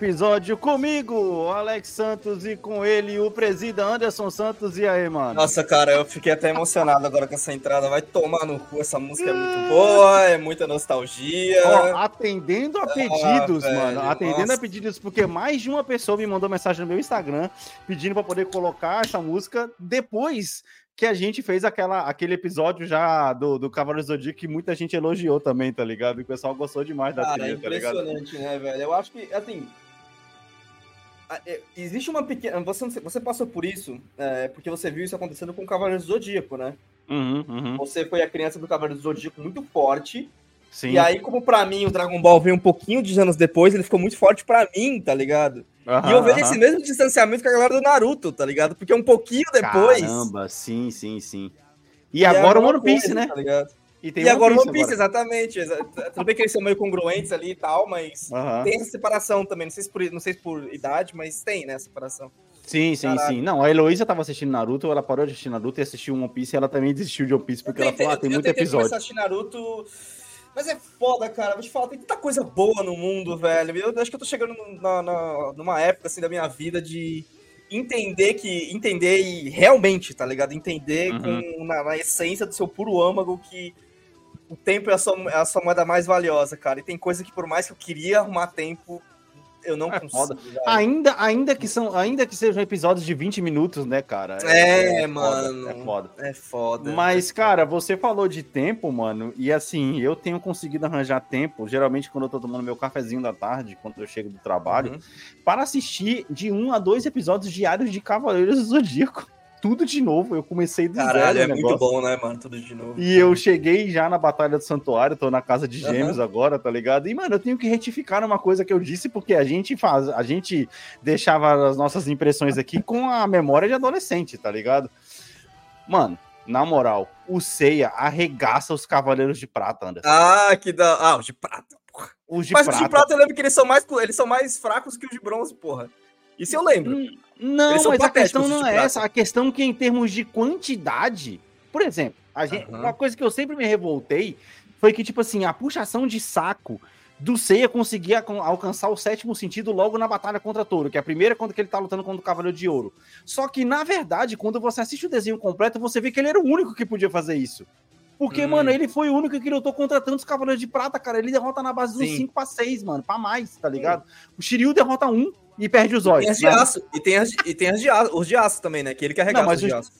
Episódio comigo, Alex Santos, e com ele, o presida Anderson Santos. E aí, mano? Nossa, cara, eu fiquei até emocionado agora com essa entrada. Vai tomar no cu, essa música é muito boa, é muita nostalgia. Ó, atendendo a pedidos, Ah, velho, mano. Atendendo nossa. a pedidos, porque mais de uma pessoa me mandou mensagem no meu Instagram pedindo pra poder colocar essa música depois que a gente fez aquela, aquele episódio já do, do Cavaleiro Zodíaco que muita gente elogiou também, tá ligado? E o pessoal gostou demais da Cara, é tá impressionante, né, velho? Eu acho que, assim. A- é, Existe uma pequena. Você, você passou por isso, é, porque você viu isso acontecendo com o Cavaleiro do Zodíaco, né? Uhum, uhum. Você foi a criança do Cavaleiro do Zodíaco muito forte. Sim. E aí, como pra mim o Dragon Ball veio um pouquinho de anos depois, ele ficou muito forte pra mim, tá ligado? e Aham, eu vejo esse mesmo distanciamento com a galera do Naruto, tá ligado? Porque um pouquinho depois. Caramba, sim, sim, sim. E, a agora o One Piece, coisa, né? Tá ligado? E, tem E agora o One. Piece, exatamente. exa- Tudo bem que eles são meio congruentes ali e tal, mas tem essa separação também. Não sei, se por, não sei se por idade, mas tem, né, separação. Sim, sim, Caraca. sim. Não, a Heloísa tava assistindo Naruto, ela parou de assistir Naruto e assistiu One Piece e ela também desistiu de One Piece porque ela tentei- falou, ah, tem eu muito episódio. a assistir Naruto, mas é foda, cara. Vou te falar, tem tanta coisa boa no mundo, velho. Eu acho que eu tô chegando na, na- numa época, assim, da minha vida de entender que... Entender e realmente, tá ligado? Entender Uhum. com, na, na essência do seu puro âmago que o tempo é a, sua, é a sua moeda mais valiosa, cara. E tem coisa que por mais que eu queria arrumar tempo, eu não É consigo. foda. Ainda, ainda, que são, ainda que sejam episódios de 20 minutos, né, cara? É, foda, mano. É foda. É foda. Mas, cara, você falou de tempo, mano, e assim, eu tenho conseguido arranjar tempo, geralmente quando eu tô tomando meu cafezinho da tarde, quando eu chego do trabalho, Uhum. para assistir de um a dois episódios diários de Cavaleiros do Zodíaco. Tudo de novo, eu comecei do Caralho, zero é o muito bom, né, mano? Tudo de novo. E eu cheguei já na Batalha do Santuário, tô na casa de gêmeos agora, tá ligado? E, mano, eu tenho que retificar uma coisa que eu disse, porque a gente faz, a gente deixava as nossas impressões aqui com a memória de adolescente, tá ligado? Mano, na moral, o Seiya arregaça os Cavaleiros de Prata, Anderson. Ah, que da. Ah, os de prata. porra. Os de Mas prata. os de prata eu lembro que eles são mais, eles são mais fracos que os de bronze, porra. Isso eu lembro. Hum, Não, mas a questão não é essa. A questão é que em termos de quantidade, por exemplo, a gente, Aham. uma coisa que eu sempre me revoltei foi que, tipo assim, a puxação de saco do Seiya conseguir alcan- alcançar o sétimo sentido logo na batalha contra Toro, que é a primeira quando que ele tá lutando contra o Cavaleiro de Ouro. Só que, na verdade, quando você assiste o desenho completo, você vê que ele era o único que podia fazer isso. Porque, Hum. mano, ele foi o único que lutou contra tantos Cavaleiros de Prata, cara. Ele derrota na base dos Sim. 5 pra 6, mano, pra mais, tá ligado? O Shiryu derrota um e perde os olhos. Tem as de né? aço. E tem, as, e tem as de aço, os de aço também, né? Que ele carrega os de aço.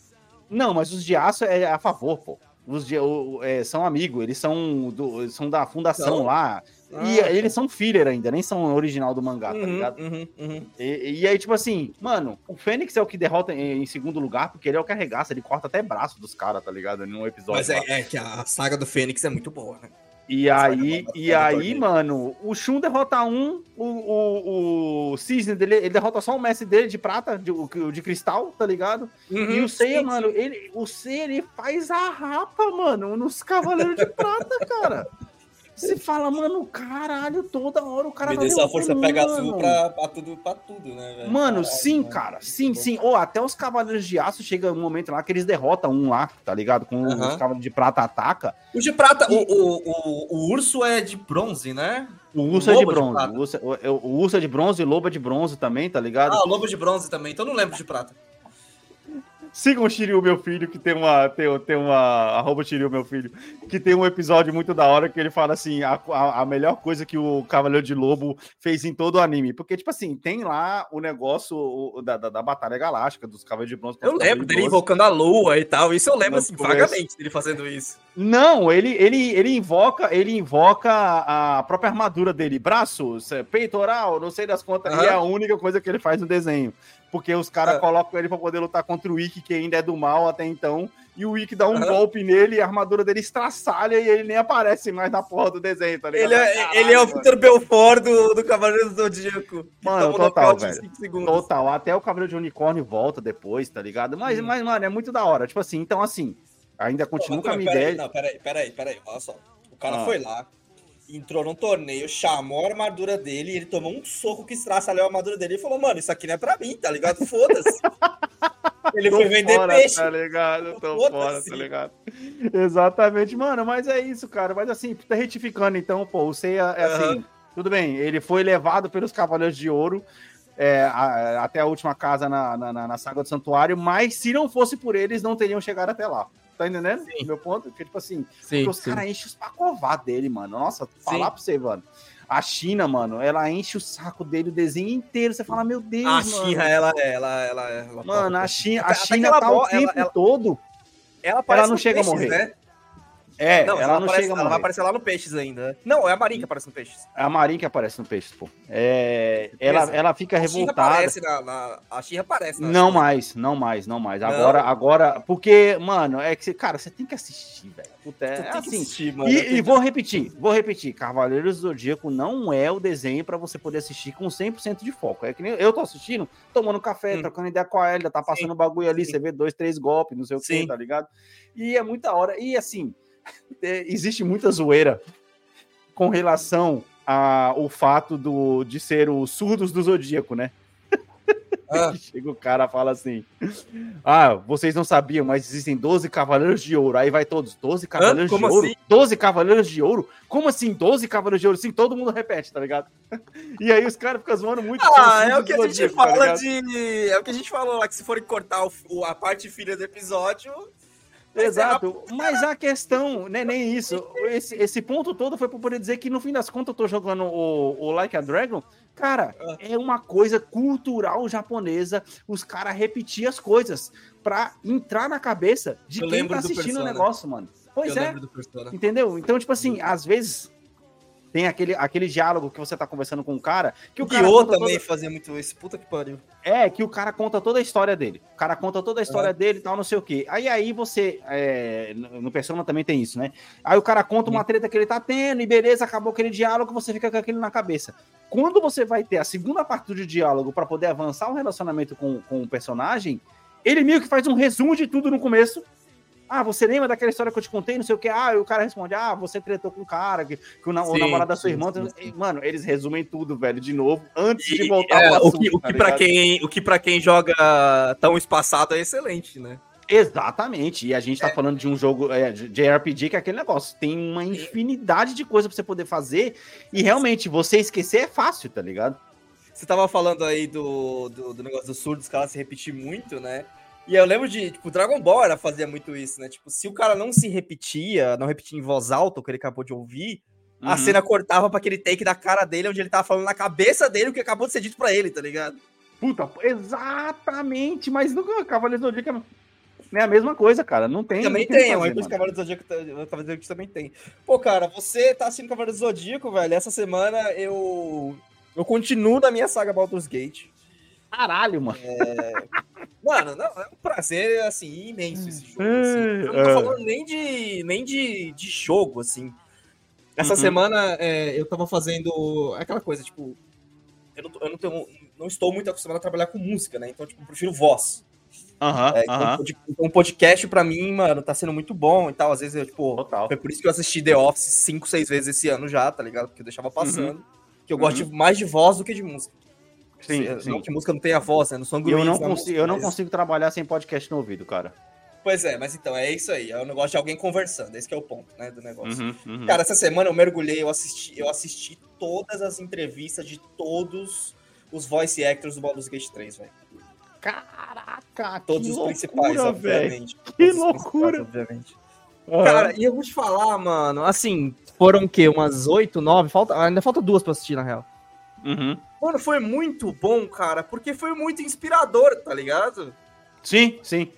Não, mas os de aço é a favor, pô. Os de, o- é, são amigos, eles são, do, são da fundação São? lá. e eles são filler ainda, nem são original do mangá, tá Uhum, ligado? uhum, uhum. E, e aí, tipo assim, mano, o Fênix é o que derrota em, em segundo lugar, porque ele é o que arregaça, ele corta até braço dos caras, tá ligado? Num episódio. Mas é, é que a saga do Fênix é muito boa, né? E aí, e aí, mano, o Shun derrota um, o, o, o Cisne dele, ele derrota só o mestre dele de prata, de, de cristal, tá ligado? Uhum, e o Seiya, mano, ele, o Seiya, ele faz a rapa, mano, nos Cavaleiros de Prata, cara. Você fala, mano, caralho, toda hora o cara Me tá deu essa força pega azul pra, pra, tudo, pra tudo, né, velho? Mano, Caralho, sim, cara, sim, sim. Ou até os Cavaleiros de Aço chega um momento lá que eles derrotam um lá, tá ligado? Com os Aham. Cavaleiros de Prata ataca. O de prata, o, o, o, o urso é de bronze, né? O urso é de de bronze. prata. o, urso, o, o urso é de bronze e o lobo é de bronze também, tá ligado? Ah, o lobo de bronze também, então não lembro de prata. Sigam o Shiryu, meu filho, que tem uma. Tem, tem uma. Arroba Shiryu, meu filho. Que tem um episódio muito da hora que ele fala assim: a, a, a melhor coisa que o Cavaleiro de Lobo fez em todo o anime. Porque, tipo assim, tem lá o negócio o- da, da, da Batalha Galáctica, dos Cavaleiros de Bronze. Eu lembro dele invocando a lua e tal, isso eu lembro, assim, vagamente dele fazendo isso. Não, ele, ele, ele invoca, ele invoca a própria armadura dele, braços, é, peitoral, não sei das contas, Aham. e é a única coisa que ele faz no desenho. Porque os caras Ah. colocam ele pra poder lutar contra o Ikki, que ainda é do mal até então, e o Ikki dá um Aham. golpe nele, e a armadura dele estraçalha e ele nem aparece mais na porra do desenho, tá ligado? Ele é, Caralho, ele é o. Vitor Belfort do, do Cavaleiro do Zodíaco. Mano, total, velho. Total, até o Cavaleiro de Unicórnio volta depois, tá ligado? Mas, Hum. mas, mano, é muito da hora. Tipo assim, então assim, ainda continua com a mas minha ideia. Não, peraí, peraí, peraí, olha só. O cara Ah. foi lá, entrou num torneio, chamou a armadura dele, e ele tomou um soco que estraçalhou a armadura dele e falou, mano, isso aqui não é pra mim, tá ligado? Foda-se. ele foi vender fora, peixe. Tá ligado? Tô fora, tá ligado? Exatamente, mano, mas é isso, cara. Mas assim, tá retificando, então, pô, o Seiya é assim, tudo bem, ele foi levado pelos Cavaleiros de Ouro é, a- até a última casa na, na- na saga do Santuário, mas se não fosse por eles, não teriam chegado até lá. Tá entendendo? Sim. Meu ponto? Porque, tipo assim, Sim, os caras enchem os pacová dele, mano. Nossa, falar pra você, mano. A China, mano, ela enche o saco dele o desenho inteiro. Você fala, meu Deus, A mano. Xirra, ela, ela, ela, ela, Mano, a China, a China que ela tá o ela- tempo ela- todo. ela aparece não chega a Peixes, morrer. né? É, Não, ela, não aparece, chega ela vai morrer. aparecer lá no Peixes ainda. né? Não, é a Marinha que aparece no Peixes. É a Marinha que aparece no peixe, pô. É, ela, ela fica A revoltada. aparece na, na- A Xirra aparece na Não mais, não mais, não mais. Não? Agora, agora, porque, mano, é que, você- cara, você tem que assistir, velho. Puta, É, tem que assim. assistir, mano. E, e vou repetir, vou repetir. Cavaleiros do Zodíaco não é o desenho pra você poder assistir com 100% de foco. É que nem eu tô assistindo, tomando café, Hum. trocando ideia com a Elida, tá passando bagulho ali, sim. você vê dois, três golpes, não sei o que, Sim. tá ligado? E é muita hora. E assim, é, existe muita zoeira com relação ao fato do, de ser os surdos do Zodíaco, né? Ah. Chega o cara e fala assim: Ah, vocês não sabiam, mas existem 12 cavaleiros de ouro. Aí vai todos, 12 cavaleiros Como de ouro? assim? 12 cavaleiros de ouro? Como assim, 12 cavaleiros de ouro? Sim, todo mundo repete, tá ligado? E aí os caras ficam zoando muito. Ah, é o que a gente tá fala ligado? de. É o que a gente falou lá, que se forem cortar o- a parte filha do episódio. Ser Exato, mas a questão, né, nem isso. Esse, esse ponto todo foi para poder dizer que no fim das contas eu tô jogando o, o Like a Dragon. Cara, Ah. é uma coisa cultural japonesa os caras repetir as coisas pra entrar na cabeça de Eu quem tá do assistindo o negócio, mano. Pois eu é, entendeu? Então, tipo assim, às vezes tem aquele, aquele diálogo que você tá conversando com o cara que o Guiô também toda- fazia muito isso. Puta que pariu. é, que o cara conta toda a história dele. O cara conta toda a história dele e tal, não sei o quê. Aí aí você. é, no Persona também tem isso, né? Aí o cara conta uma treta que ele tá tendo, e beleza, acabou aquele diálogo, você fica com aquilo na cabeça. Quando você vai ter a segunda parte do diálogo pra poder avançar o relacionamento com, com o personagem, ele meio que faz um resumo de tudo no começo. Ah, você lembra daquela história que eu te contei, não sei o que. Ah, e o cara responde: Ah, você tretou com o cara, que, que o, na- o Sim, namorado da sua sim, irmã. sim, E, Mano, eles resumem tudo, velho, de novo, antes de E- voltar é, pro o assunto, que, o, que pra ligado? quem, o que pra quem joga tão espaçado é excelente, né? Exatamente. E a gente tá falando de um jogo é, de de RPG que é aquele negócio. Tem uma infinidade de coisa pra você poder fazer. E realmente, você esquecer é fácil, tá ligado? Você tava falando aí do, do, do negócio dos surdos, que ela se repetir muito, né? E eu lembro de, tipo, Dragon Ball era, fazia muito isso, né? Tipo, se o cara não se repetia, não repetia em voz alta o que ele acabou de ouvir, a Uhum. cena cortava pra aquele take da cara dele, onde ele tava falando na cabeça dele o que acabou de ser dito pra ele, tá ligado? Puta, exatamente. Mas nunca Cavaleiro do Zodíaco. é- É a mesma coisa, cara. Não tem. Também não tem, Eclipse fazer, Cavaleiro do Zodíaco, tá- o Cavaleiro do Zodíaco também tem. Pô, cara, você tá assistindo Cavaleiro do Zodíaco, velho. Essa semana eu. Eu continuo na minha saga Baldur's Gate. Caralho, mano. Mano, não, é um prazer, assim, imenso esse jogo. assim. Eu não tô É. falando nem de, nem de, de jogo, assim. Essa Uhum. semana é, eu tava fazendo aquela coisa, tipo. Eu, não, eu não, tenho, não estou muito acostumado a trabalhar com música, né? Então, tipo, eu prefiro voz. Aham, É, então, pod- então, um podcast pra mim, mano, tá sendo muito bom e tal. Às vezes eu, tipo, Total. foi por isso que eu assisti The Office cinco, seis vezes esse ano já, tá ligado? Porque eu deixava passando. Que eu gosto de, mais de voz do que de música. Sim, Se- sim. Não que música não tenha voz, né? Não são Eu não, consigo, música, eu não mas- consigo trabalhar sem podcast no ouvido, cara. Pois é, mas então, é isso aí. É o negócio de alguém conversando. Esse que é o ponto, né, do negócio. Uhum, uhum. Cara, essa semana eu mergulhei, eu assisti, eu assisti todas as entrevistas de todos os voice actors do Baldur's Gate 3, velho. Caraca, Todos que os loucura, principais, obviamente. Que Todos os loucura. obviamente. Aham. Cara, e eu vou te falar, mano, assim, foram o quê? Umas oito, nove? Falta, ainda falta duas pra assistir, na real. Uhum. Mano, foi muito bom, cara, porque foi muito inspirador, tá ligado? Sim, sim.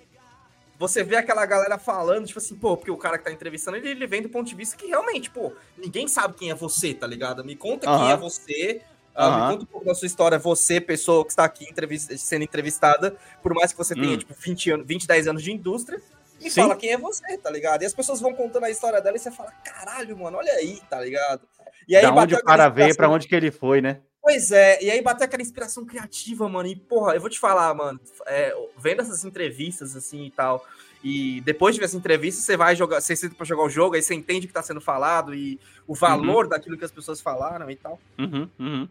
Você vê aquela galera falando, tipo assim, pô, porque o cara que tá entrevistando, ele, ele vem do ponto de vista que realmente, pô, ninguém sabe quem é você, tá ligado? Me conta quem Aham. é você, ah, Aham. me conta um pouco da sua história, você, pessoa que está aqui entrevista- sendo entrevistada, por mais que você tenha, Hum. tipo, 20, anos, 20, 10 anos de indústria, e Sim. fala quem é você, tá ligado? E as pessoas vão contando a história dela e você fala, caralho, mano, olha aí, tá ligado? E aí da onde o cara veio, pra onde que ele foi, né? Pois é, e aí bateu aquela inspiração criativa, mano. E, porra, eu vou te falar, mano, é, vendo essas entrevistas assim e tal, e depois de ver essa entrevista, você vai jogar, você senta pra jogar o jogo, aí você entende o que tá sendo falado e o valor daquilo que as pessoas falaram e tal. Uhum, uhum.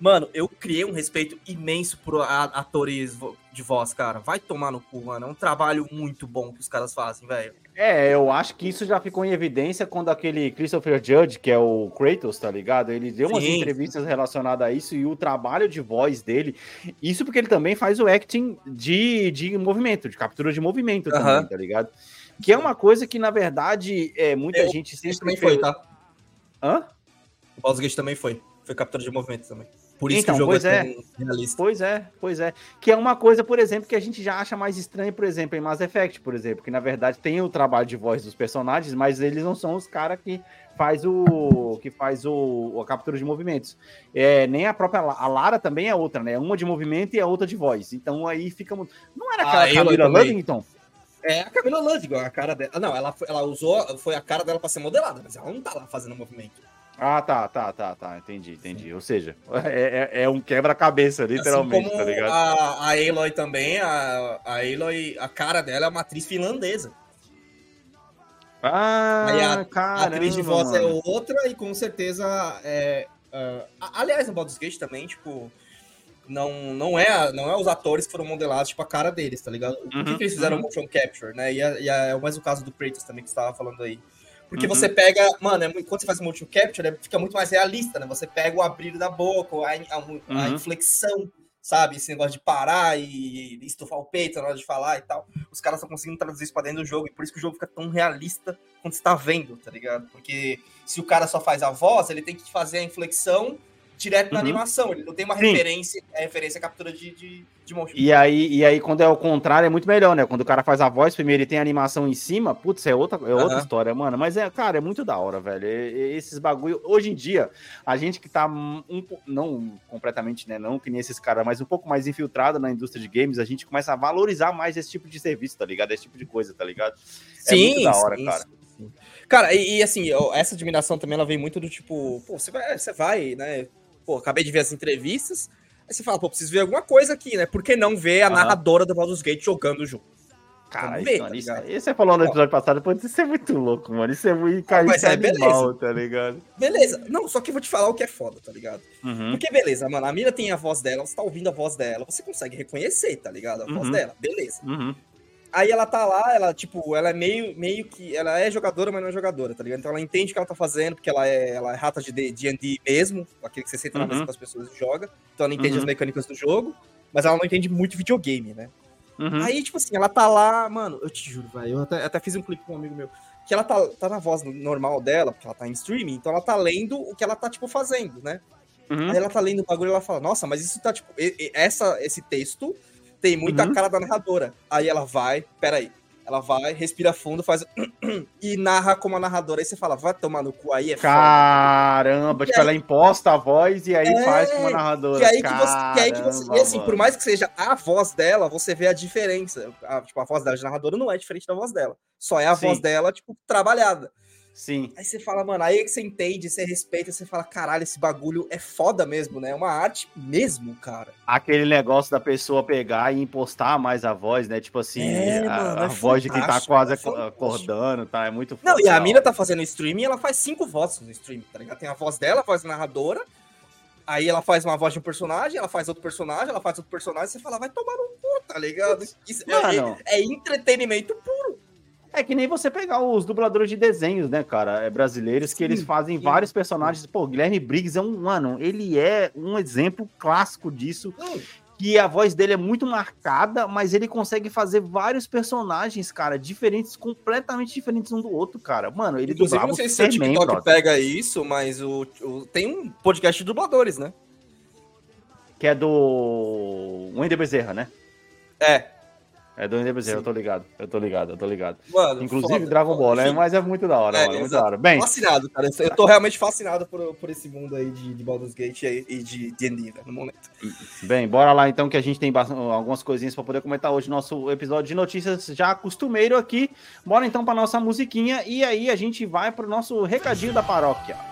Mano, eu criei um respeito imenso por atores de voz, cara. Vai tomar no cu, mano. É um trabalho muito bom que os caras fazem, velho. É, eu acho que isso já ficou em evidência quando aquele Christopher Judge, que é o Kratos, tá ligado? Ele deu umas Sim. entrevistas relacionadas a isso e o trabalho de voz dele. Isso porque ele também faz o acting de, de movimento, de captura de movimento Aham. também, tá ligado? Que é uma coisa que, na verdade, é, muita Eu- gente Isso sempre. também foi, tá? Hã? O Baldur's Gate também foi. Foi captura de movimento também. Por isso Então, que o jogo pois é, é. realista. Pois é, pois é. Que é uma coisa, por exemplo, que a gente já acha mais estranha, por exemplo, em Mass Effect, por exemplo, que na verdade tem o trabalho de voz dos personagens, mas eles não são os caras que faz o que faz o a captura de movimentos. É, nem a própria a Lara também é outra, né? Uma de movimento e a outra de voz. Então aí fica muito. Não era Ah, aquela Aloy Camila. Luddington? É a Camila Ludwig, a cara dela. Ah, Não, ela, ela usou, foi a cara dela pra ser modelada, mas ela não tá lá fazendo movimento. Ah, tá, tá, tá, tá. Entendi, entendi. Ou seja, é, é- é um quebra-cabeça, literalmente, assim tá ligado? a, a Aloy também, a, a Aloy, a cara dela é uma atriz finlandesa. Ah, Aí a- caramba, a atriz de voz mano. é outra e com certeza é. a- aliás, no Baldur's Gate também, tipo. Não, não, é, não é os atores que foram modelados, tipo, a cara deles, tá ligado? Por que, Uhum, que eles fizeram uhum. motion capture, né? E é, e é o mesmo caso do Kratos também que você tava falando aí. Porque Uhum. você pega, mano, é quando você faz motion capture, é- fica muito mais realista, né? Você pega o abrir da boca, a, a- a Uhum. inflexão, sabe? Esse negócio de parar e estufar o peito na hora de falar e tal. Os caras estão conseguindo traduzir isso pra dentro do jogo, e por isso que o jogo fica tão realista quando você tá vendo, tá ligado? Porque se o cara só faz a voz, ele tem que fazer a inflexão direto na Uhum. animação. Ele não tem uma Sim. referência, a referência é captura de, de, de. E aí, e aí, quando é o contrário, é muito melhor, né? Quando o cara faz a voz primeiro e tem a animação em cima, putz, é outra, é outra Aham. história, mano. Mas é, cara, é muito da hora, velho. E- e- esses bagulho. Hoje em dia, a gente que tá um, não completamente, né? Não que nem esses caras, mas um pouco mais infiltrado na indústria de games, a gente começa a valorizar mais esse tipo de serviço, tá ligado? Esse tipo de coisa, tá ligado? É muito da hora, cara. sim. Cara, e, e assim, essa admiração também ela vem muito do tipo, pô, você vai, você vai, né? Pô, acabei de ver as entrevistas. Aí você fala, pô, preciso ver alguma coisa aqui, né? Por que não ver a narradora do Baldur's Gate jogando o jogo? Cara, isso, ver, mano, tá isso, ligado? aí você falou no episódio passado, pô, isso é muito louco, mano. Isso é muito cara, mas isso é é beleza. animal, tá ligado? Beleza. Não, só que eu vou te falar o que é foda, tá ligado? Uhum. Porque beleza, mano, a mina tem a voz dela, você tá ouvindo a voz dela, você consegue reconhecer, tá ligado? A voz Uhum. dela, beleza. Uhum. Aí ela tá lá, ela, tipo, ela é meio, meio que. Ela é jogadora, mas não é jogadora, tá ligado? Então ela entende o que ela tá fazendo, porque ela é, ela é rata de DD mesmo, aquele que você senta na mesa Uhum. com as pessoas e joga. Então ela entende Uhum. as mecânicas do jogo, mas ela não entende muito videogame, né? Uhum. Aí, tipo assim, ela tá lá, mano, eu te juro, velho. Eu até, até fiz um clipe com um amigo meu. Que ela tá, tá na voz normal dela, porque ela tá em streaming, então ela tá lendo o que ela tá, tipo, fazendo, né? Uhum. Aí ela tá lendo o bagulho e ela fala, nossa, mas isso tá, tipo, essa, esse texto tem muito Uhum. cara da narradora. Aí ela vai, peraí, Ela vai, respira fundo, faz e narra como a narradora. Aí você fala, vai tomar no cu aí, é Caramba, tipo, ela imposta a voz e aí é, faz como a narradora. Que aí que você, que aí que você, e assim, por mais que seja a voz dela, você vê a diferença. A, tipo, a voz da narradora não é diferente da voz dela. Só é a Sim. voz dela, tipo, trabalhada. Sim. Aí você fala, mano, aí que você entende, você respeita, você fala, caralho, esse bagulho é foda mesmo, né? É uma arte mesmo, cara. Aquele negócio da pessoa pegar e impostar mais a voz, né? Tipo assim, é, a, mano, é a voz de quem tá quase é acordando, tá? É muito Não, e a mina tá fazendo streaming ela faz cinco vozes no streaming, tá ligado? Tem a voz dela, a voz narradora, aí ela faz uma voz de um personagem, ela faz outro personagem, ela faz outro personagem, você fala, vai tomar no cu, tá ligado? Isso é, é, é entretenimento puro. É que nem você pegar os dubladores de desenhos, né, cara? É, brasileiros, que eles fazem sim. vários personagens. Pô, Guilherme Briggs é um, mano, ele é um exemplo clássico disso. Que a voz dele é muito marcada, mas ele consegue fazer vários personagens, cara, diferentes, completamente diferentes um do outro, cara. Mano, ele Inclusive, não sei se o TikTok pega isso, mas o, o, tem um podcast de dubladores, né? Que é do Wender Bezerra, né? É, é do Ender eu tô ligado, eu tô ligado, eu tô ligado. Mano, Inclusive foda, Dragon Ball, né? Mas é muito da hora, é, mano, muito da hora. Bem, fascinado, cara. Eu tô realmente fascinado por, por esse mundo aí de, de Baldur's Gate e de D&D, no momento. Bem, bora lá então que a gente tem algumas coisinhas para poder comentar hoje nosso episódio de notícias já costumeiro aqui. Bora então para nossa musiquinha e aí a gente vai pro nosso recadinho da paróquia.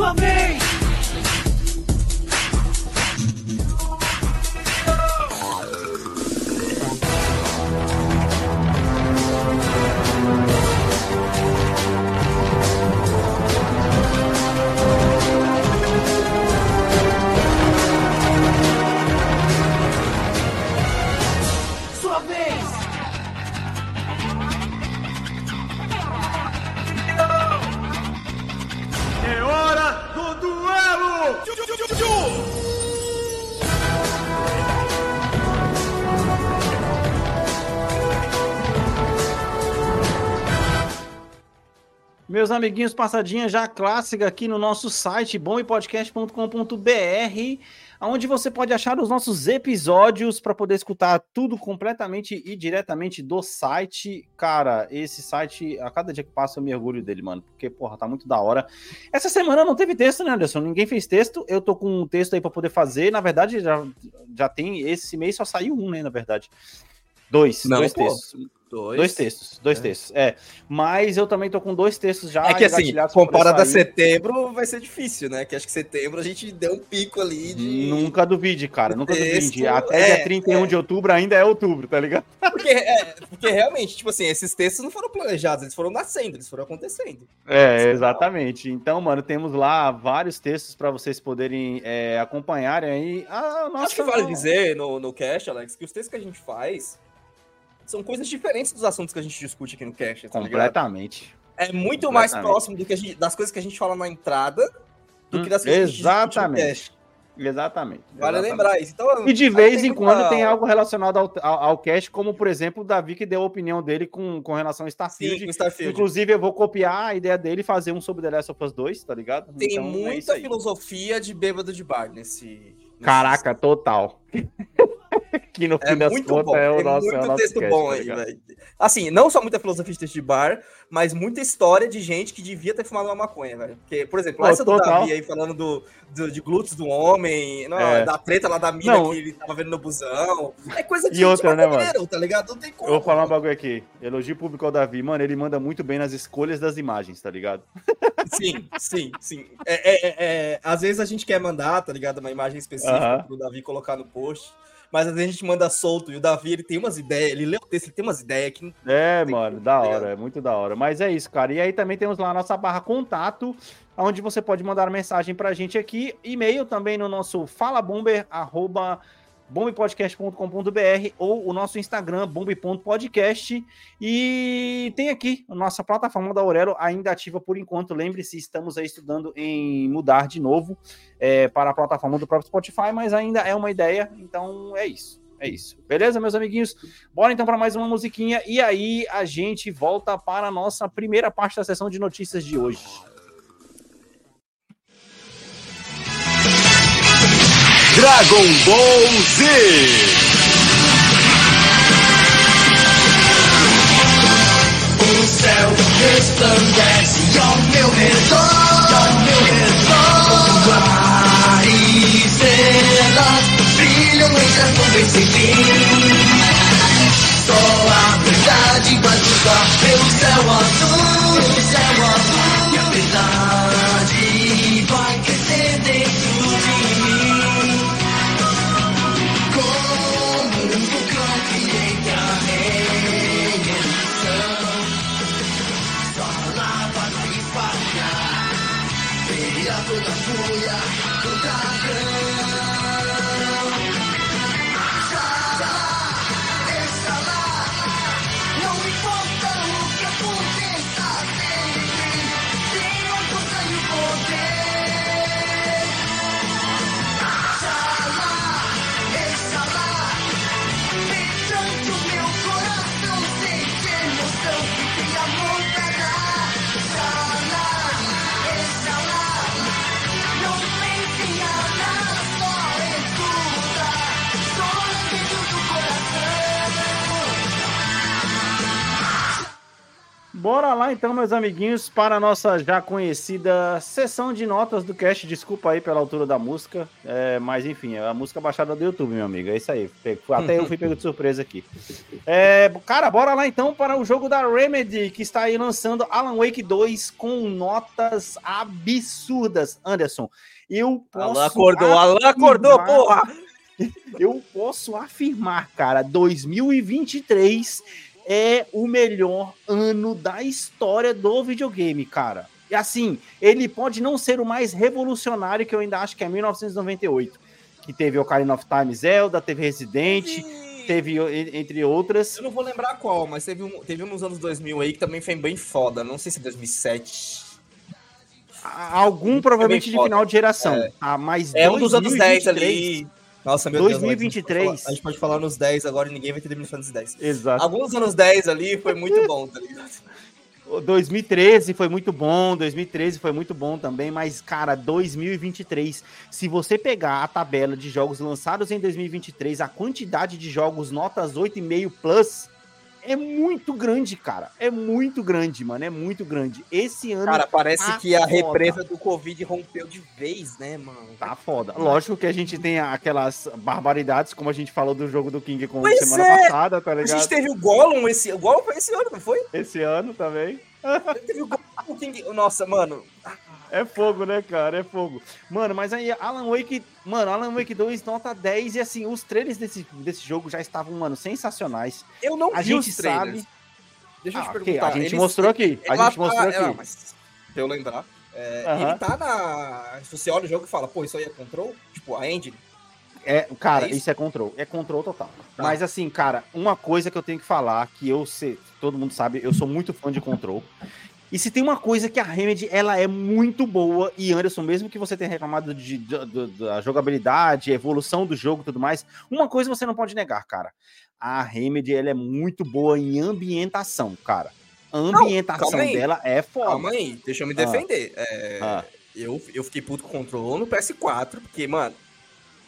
Sua! Meus amiguinhos, passadinha já clássica aqui no nosso site bompodcast.com.br, onde você pode achar os nossos episódios para poder escutar tudo completamente e diretamente do site. Cara, esse site, a cada dia que passa eu me orgulho dele, mano, porque, porra, tá muito da hora. Essa semana não teve texto, né, Anderson? Ninguém fez texto, eu tô com um texto aí para poder fazer. Na verdade, já, já tem, esse mês só saiu um, né, na verdade. Dois, não, dois pô. textos. Dois, dois textos, dois é. textos. É, mas eu também tô com dois textos já. É que assim, comparado a setembro, vai ser difícil, né? Que acho que setembro a gente deu um pico ali de. Nunca duvide, cara, nunca texto, duvide. Até é, dia 31 é. de outubro ainda é outubro, tá ligado? Porque, é, porque realmente, tipo assim, esses textos não foram planejados, eles foram nascendo, eles foram acontecendo. É, exatamente. Então, mano, temos lá vários textos para vocês poderem é, acompanharem aí. A nossa... Acho que vale dizer no, no cast, Alex, que os textos que a gente faz são coisas diferentes dos assuntos que a gente discute aqui no cast. Tá Completamente. É muito mais próximo do que gente, das coisas que a gente fala na entrada do hum, que das coisas exatamente. que a gente discute no cast. Exatamente. Vale exatamente. lembrar isso. Então, e de vez em quando tem algo relacionado ao, ao, ao, cast, como por exemplo o Davi que deu a opinião dele com, com relação ao Starfield. Sim, Starfield. Inclusive, eu vou copiar a ideia dele e fazer um sobre The Last of Us 2, tá ligado? Tem então, é muita é filosofia de bêbado de bar nesse. nesse Caraca, total. Que no fim é das contas bom. é o nosso, muito é o nosso texto cast, bom tá aí, velho. Assim, não só muita filosofia de texto de bar, mas muita história de gente que devia ter fumado uma maconha, velho. Porque, por exemplo, essa do Davi aí falando do, do, de glúteos do homem, não, é. da treta lá da mina não. que ele tava vendo no busão. É coisa de e outra, né, mano? tá ligado? Não tem como. Eu vou falar um bagulho aqui. Elogio público ao Davi, mano, ele manda muito bem nas escolhas das imagens, tá ligado? Sim, sim, sim. É, é, é, é às vezes a gente quer mandar, tá ligado? Uma imagem específica uh -huh. pro Davi colocar no post mas às vezes a gente manda solto. E o Davi, ele tem umas ideias, ele lê o texto, ele tem umas ideias que. É, mano, da hora, é muito da hora. Mas é isso, cara. E aí também temos lá a nossa barra contato, onde você pode mandar mensagem pra gente aqui. E-mail também no nosso falabomber, arroba bombpodcast.com.br ou o nosso Instagram, bomb.podcast. E tem aqui a nossa plataforma da Aurelo, ainda ativa por enquanto. Lembre-se, estamos aí estudando em mudar de novo é, para a plataforma do próprio Spotify, mas ainda é uma ideia, então é isso. É isso. Beleza, meus amiguinhos? Bora então para mais uma musiquinha e aí a gente volta para a nossa primeira parte da sessão de notícias de hoje. Dragon Ball Z. O céu resplandece ao meu redor, ao meu redor. Mar e estrelas brilham entre as sem. Só a verdade vai cruzar pelo céu azul, pelo céu azul. E a verdade Bora lá então, meus amiguinhos, para a nossa já conhecida sessão de notas do cast. Desculpa aí pela altura da música, é, mas enfim, é a música baixada do YouTube, meu amigo. É isso aí. Até eu fui pego de surpresa aqui. É, cara, bora lá então para o jogo da Remedy, que está aí lançando Alan Wake 2 com notas absurdas. Anderson, eu posso. Alan acordou, Alan acordou, afirmar- porra! eu posso afirmar, cara, 2023 é o melhor ano da história do videogame, cara. E assim, ele pode não ser o mais revolucionário, que eu ainda acho que é 1998, que teve Ocarina of Time Zelda, teve Resident, teve e- entre outras. Eu não vou lembrar qual, mas teve um, teve um nos anos 2000 aí que também foi bem foda. Não sei se é 2007. A- Algum provavelmente de final de geração, tá? Mas É um dos anos 10 2023 ali. Nossa, meu Deus. 2023. A gente, pode falar, a gente pode falar nos 10 agora e ninguém vai entender 1910. Exato. Alguns anos 10 ali foi muito bom, tá ligado? O 2013 foi muito bom, 2013 foi muito bom também, mas, cara, 2023, se você pegar a tabela de jogos lançados em 2023, a quantidade de jogos notas 8,5 plus é muito grande, cara. É muito grande, mano. É muito grande. Esse ano Cara, parece tá que a foda. represa do Covid rompeu de vez, né, mano? tá foda. Lógico que a gente tem aquelas barbaridades, como a gente falou do jogo do King Kong Pois semana é. passada, tá A ligado? gente teve o Gollum esse... O Gollum foi esse ano, não foi? Esse ano também. Teve o Gollum, o King... Nossa, mano. É fogo, né, cara? É fogo. Mano, mas aí Alan Wake, mano, Alan Wake 2 nota 10 e assim, os trailers desse, desse jogo já estavam, mano, sensacionais. Eu não A vi gente os trailers. sabe, Deixa eu Ah, te ok, perguntar. a gente eles- mostrou aqui, a Ela gente mostrou tá- aqui. é, mas, pra eu lembrar. é, Aham. Ele tá na. Se você olha o jogo e fala, pô, isso aí é control? Tipo, a engine. É, cara, É isso? isso? é control, é control total. Tá. Mas assim, cara, uma coisa que eu tenho que falar, que eu sei, todo mundo sabe, eu sou muito fã de control. E se tem uma coisa que a Remedy, ela é muito boa, e Anderson, mesmo que você tenha reclamado de, de- de- da jogabilidade, evolução do jogo e tudo mais, uma coisa você não pode negar, cara. A Remedy, ela é muito boa em ambientação, cara. A ambientação aí. dela é foda. Calma aí, deixa eu me defender. É, Ah. eu, eu fiquei puto com o control no PS4, porque, mano,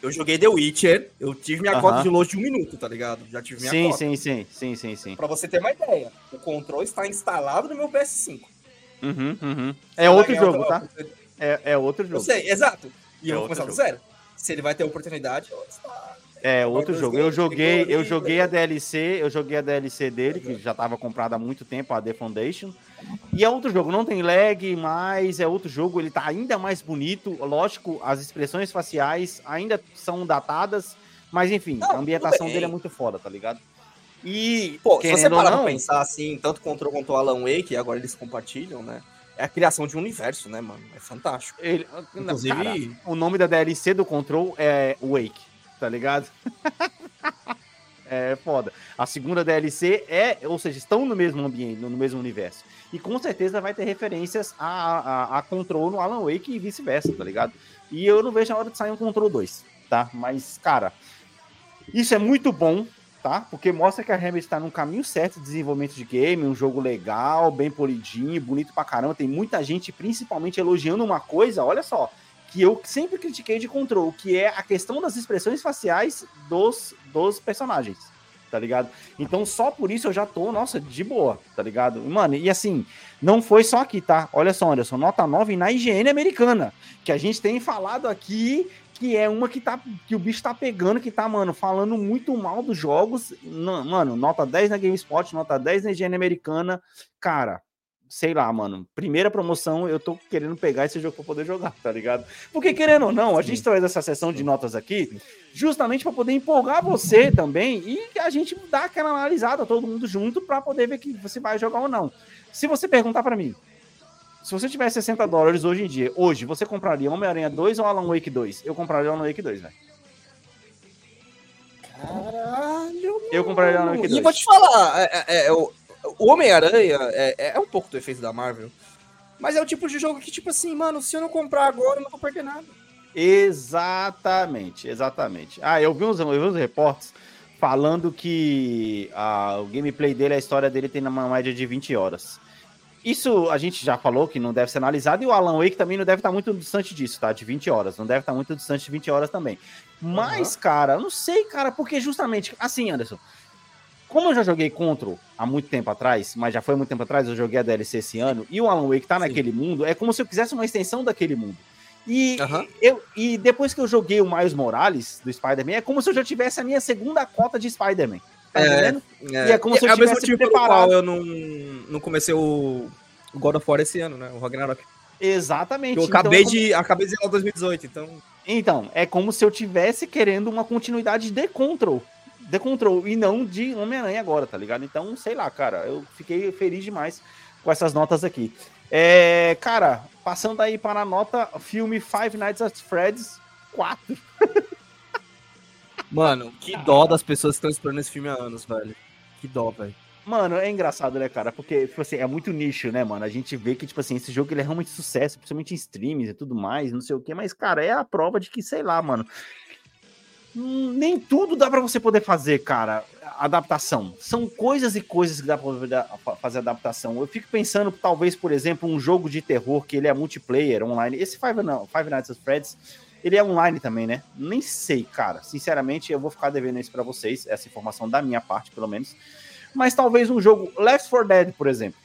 eu joguei The Witcher, eu tive minha Aham. cota de load de um minuto, tá ligado? Já tive minha Sim, cota. sim, sim, sim, sim, sim. Pra você ter uma ideia, o control está instalado no meu PS5. Uhum, uhum. É outro jogo, tá? É, é outro Eu jogo. sei, exato. E É eu vou outro começar do jogo. zero. Se ele vai ter oportunidade, eu- É outro jogo. Eu joguei, eu joguei a. DLC, eu joguei a DLC dele, que já estava comprada há muito tempo, a The Foundation. E é outro jogo, não tem lag, mas é outro jogo, ele tá ainda mais bonito. Lógico, as expressões faciais ainda são datadas, mas enfim, Não, a ambientação dele é muito foda, tá ligado? E, Pô, se você querendo parar pra pensar assim, tanto o Control quanto o Alan Wake, agora eles compartilham, né? É a criação de um universo, né, mano? É fantástico. ele, Inclusive, cara, o nome da DLC do Control é Wake, tá ligado? é foda. A segunda DLC é, ou seja, estão no mesmo ambiente, no mesmo universo. E com certeza vai ter referências a, a, a Control no Alan Wake e vice-versa, tá ligado? E eu não vejo a hora de sair um Control 2, tá? Mas, cara, isso é muito bom, tá? Porque mostra que a Remedy está num caminho certo de desenvolvimento de game, um jogo legal, bem polidinho, bonito pra caramba. Tem muita gente, principalmente, elogiando uma coisa, olha só, que eu sempre critiquei de Control, que é a questão das expressões faciais dos, dos personagens, tá ligado? Então só por isso eu já tô, nossa, de boa, tá ligado? Mano, e assim, não foi só aqui, tá? Olha só, Anderson, nota 9 na IGN americana, que a gente tem falado aqui que é uma que tá que o bicho tá pegando, que tá, mano, falando muito mal dos jogos. Não, mano, nota 10 na GameSpot, nota 10 na IGN americana. Cara, sei lá, mano, primeira promoção, eu tô querendo pegar esse jogo para poder jogar, tá ligado? Porque querendo ou não, a gente traz essa sessão de notas aqui justamente para poder empolgar você também e a gente dar aquela analisada todo mundo junto para poder ver que você vai jogar ou não. Se você perguntar para mim, se você tivesse 60 dólares hoje em dia, hoje, você compraria Homem-Aranha 2 ou Alan Wake 2? Eu compraria Alan Wake 2, velho. Caralho, Eu compraria Alan. Wake E 2. vou te falar, é, é, é, o o Homem-Aranha é, é um pouco do efeito da Marvel. Mas é o tipo de jogo que, tipo assim, mano, se eu não comprar agora, eu não vou perder nada. Exatamente, exatamente. Ah, eu vi uns, eu vi uns reportes falando que ah, o gameplay dele, a história dele tem uma média de 20 horas. Isso a gente já falou que não deve ser analisado, e o Alan Wake também não deve estar muito distante disso, tá? De 20 horas. Não deve estar muito distante de 20 horas também. Mas, cara, eu não sei, cara, porque justamente, assim, Anderson, como eu já joguei Control há muito tempo atrás, mas já foi muito tempo atrás, eu joguei a DLC esse ano, e o Alan Wake tá Sim. naquele mundo, é como se eu quisesse uma extensão daquele mundo. E, Aham. eu, e depois que eu joguei o Miles Morales do Spider-Man, é como se eu já tivesse a minha segunda cota de Spider-Man. Tá É? É, E é como se eu mesmo tivesse motivo pelo preparado. eu não, não comecei o, God of War esse ano, né? O Ragnarok. Exatamente. Eu Então, acabei é como- de. Acabei de zerar o 2018, então. Então, é como se eu tivesse querendo uma continuidade de Control. De Control, e não de Homem-Aranha agora, tá ligado? Então, sei lá, cara, eu fiquei feliz demais com essas notas aqui. É, cara, passando aí para a nota, filme Five Nights at Freddy's 4. Mano, que dó das pessoas que estão esperando esse filme há anos, velho. Que dó, velho. Mano, é engraçado, né, cara? Porque, tipo assim, é muito nicho, né, mano? A gente vê que, tipo assim, esse jogo ele é realmente sucesso, principalmente em streams e tudo mais, não sei o quê, mas, cara, é a prova de que, sei lá, mano. hum, Nem tudo dá pra você poder fazer, cara, adaptação. São coisas e coisas que dá pra fazer adaptação. Eu fico pensando, talvez, por exemplo, um jogo de terror que ele é multiplayer, online. Esse Five, não, Five Nights at Freddy's, ele é online também, né? Nem sei, cara. Sinceramente, eu vou ficar devendo isso pra vocês, essa informação da minha parte, pelo menos mas talvez um jogo Left 4 Dead, por exemplo.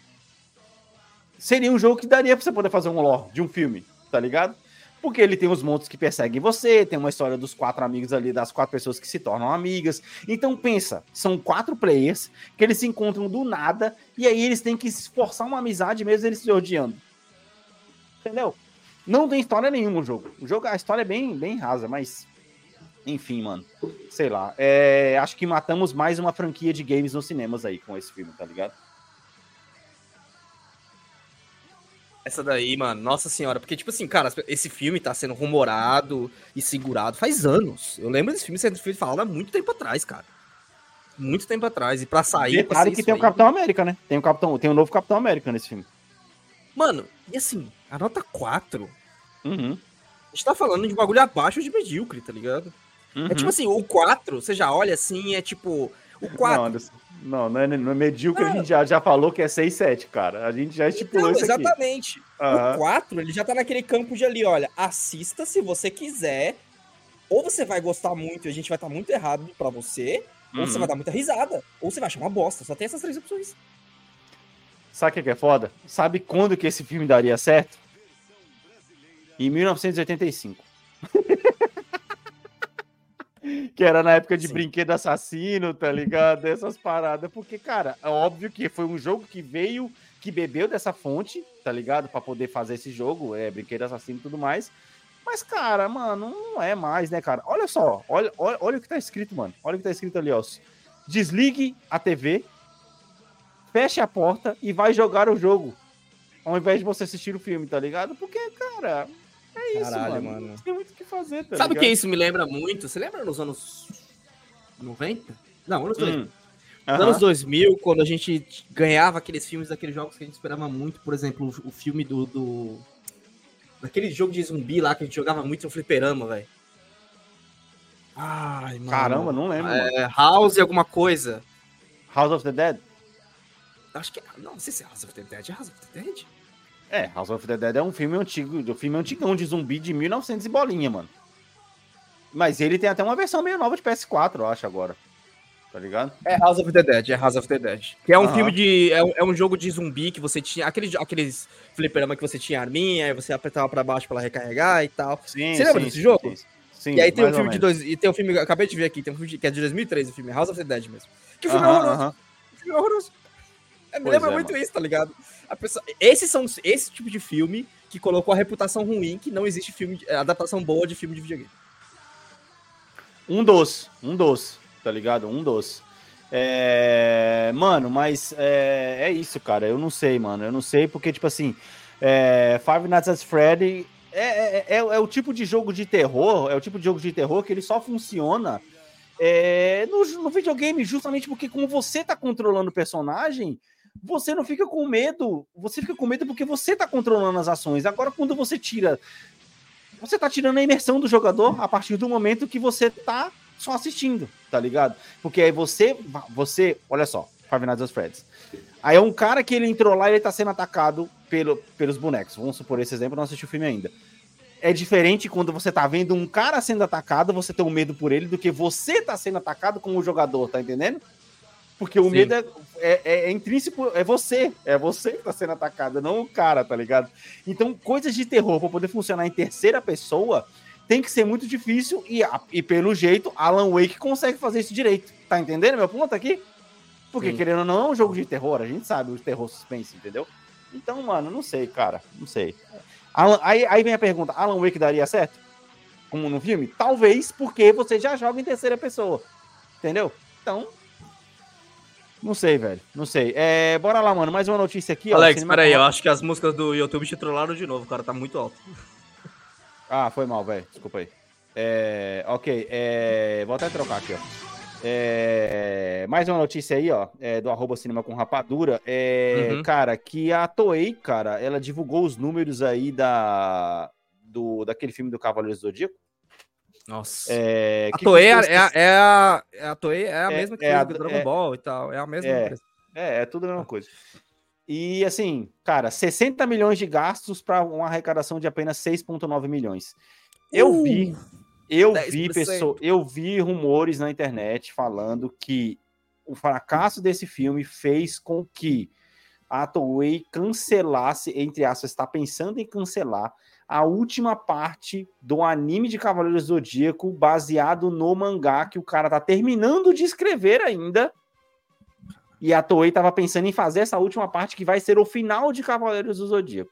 Seria um jogo que daria pra você poder fazer um lore de um filme, tá ligado? Porque ele tem os monstros que perseguem você, tem uma história dos quatro amigos ali, das quatro pessoas que se tornam amigas. Então pensa, são quatro players que eles se encontram do nada e aí eles têm que forçar uma amizade mesmo eles se odiando. Entendeu? Não tem história nenhuma o jogo. O jogo, a história é bem, bem rasa, mas enfim, mano. Sei lá. É, acho que matamos mais uma franquia de games nos cinemas aí com esse filme, tá ligado? Essa daí, mano, nossa senhora. Porque, tipo assim, cara, esse filme tá sendo rumorado e segurado faz anos. Eu lembro desse filme sendo falado há muito tempo atrás, cara. Muito tempo atrás. E pra sair. pra Detalhe ser que tem o aí- Capitão América, né? Tem o Capitão, tem o novo Capitão América nesse filme. Mano, e assim, a nota 4. Uhum. A gente tá falando de bagulho abaixo de medíocre, tá ligado? uhum. É tipo assim, o 4, você já olha assim, é tipo. O 4. Não, Anderson, não, não é, não é medíocre, a gente já, já falou que é 6, 7, cara. A gente já estipulou Então, isso aqui. exatamente. O 4, ele já tá naquele campo de ali, olha, assista se você quiser. Ou você vai gostar muito e a gente vai estar muito errado pra você, ou você Uhum. vai dar muita risada, ou você vai achar uma bosta. Só tem essas três opções. Sabe o que que é foda? Sabe quando que esse filme daria certo? Em 1985. que era na época de Sim. brinquedo assassino, tá ligado? Essas paradas. Porque, cara, é óbvio que foi um jogo que veio, que bebeu dessa fonte, tá ligado? Pra poder fazer esse jogo, é, brinquedo assassino e tudo mais. Mas, cara, mano, não é mais, né, cara? Olha só, olha, olha, olha o que tá escrito, mano. Olha o que tá escrito ali, ó. Desligue a TV, feche a porta e vai jogar o jogo. Ao invés de você assistir o filme, tá ligado? Porque, cara, é isso, Caralho, mano. mano. Não tem muito o que fazer, tá Sabe o que isso me lembra muito? Você lembra nos anos 90? Não, anos 2000. Hum. Nos Aham. anos 2000, quando a gente ganhava aqueles filmes daqueles jogos que a gente esperava muito, por exemplo, o, filme do, do. Daquele jogo de zumbi lá que a gente jogava muito no fliperama, velho. Ai, mano. Caramba, não lembro, mano. É, House e alguma coisa. House of the Dead? Acho que. Não, não sei se é House of the Dead. É House of the Dead? É, House of the Dead é um filme antigo, um filme antigão de zumbi de 1900 e bolinha, mano. Mas ele tem até uma versão meio nova de PS4, eu acho, agora. Tá ligado? É House of the Dead, é House of the Dead. Que é um Aham. filme de. É um, é um jogo de zumbi que você tinha. Aquele, aqueles fliperama que você tinha arminha, aí você apertava pra baixo pra ela recarregar e tal. Sim, Você lembra desse jogo? Sim, sim, e aí tem um filme de dois. E tem um filme. eu Acabei de ver aqui, tem um filme de- que é de 2003, o filme House of the Dead mesmo. Que o filme é Aham, horroroso. o filme é horroroso. É, me Pois lembra é, muito mano. isso, tá ligado? Pessoa, esses são esse tipo de filme que colocou a reputação ruim que não existe filme de- adaptação boa de filme de videogame. Um dos, um dos, tá ligado? Um dos. É, Mano, mas é, é isso, cara. Eu não sei, mano. Eu não sei porque, tipo assim, é, Five Nights at Freddy é, é, é, é o tipo de jogo de terror, é o tipo de jogo de terror que ele só funciona é, no, no videogame, justamente porque como você tá controlando o personagem, você não fica com medo. Você fica com medo porque você tá controlando as ações. Agora, quando você tira. Você tá tirando a imersão do jogador a partir do momento que você tá só assistindo, tá ligado? Porque aí você. Você. Olha só, Five Nights at. Aí é um cara que ele entrou lá e ele tá sendo atacado pelo, pelos bonecos. Vamos supor esse exemplo, não assisti o filme ainda. É diferente quando você tá vendo um cara sendo atacado, você tem um medo por ele, do que você tá sendo atacado como jogador, tá entendendo? Porque o Sim. medo é, é, é- é intrínseco, é você. É você que tá sendo atacado, não o cara, tá ligado? Então, coisas de terror pra poder funcionar em terceira pessoa tem que ser muito difícil e, e pelo jeito, Alan Wake consegue fazer isso direito. Tá entendendo meu ponto aqui? Porque, Sim. querendo ou não, é um jogo de terror, a gente sabe o terror suspense, entendeu? Então, mano, não sei, cara, não sei. Alan- aí, aí vem a pergunta: Alan Wake daria certo? Como no filme? Talvez, porque você já joga em terceira pessoa. Entendeu? Então. Não sei, velho. Não sei. É, bora lá, mano. Mais uma notícia aqui. ó. Alex, Cinema peraí, eu acho que as músicas do YouTube te trollaram de novo, o cara tá muito alto. Ah, foi mal, velho. Desculpa aí. É, ok, é, vou até trocar aqui, ó. É, mais uma notícia aí, ó, é, do arroba cinema com rapadura. É, Uhum. Cara, que a Toei, cara, ela divulgou os números aí da, do, daquele filme do Cavaleiro do Zodíaco. Nossa. É, a Toei é, é, a- é a, é a Toei é a É- mesma que é a- o Dragon é- Ball e tal, é a mesma É. empresa. É, é tudo a mesma coisa. E assim, cara, 60 milhões de gastos para uma arrecadação de apenas 6,9 milhões. Eu Uh, vi, eu 10%. vi pessoa, eu vi rumores na internet falando que o fracasso desse filme fez com que a Toei cancelasse, entre aspas, está pensando em cancelar a última parte do anime de Cavaleiros do Zodíaco baseado no mangá que o cara tá terminando de escrever ainda. E a Toei tava pensando em fazer essa última parte que vai ser o final de Cavaleiros do Zodíaco.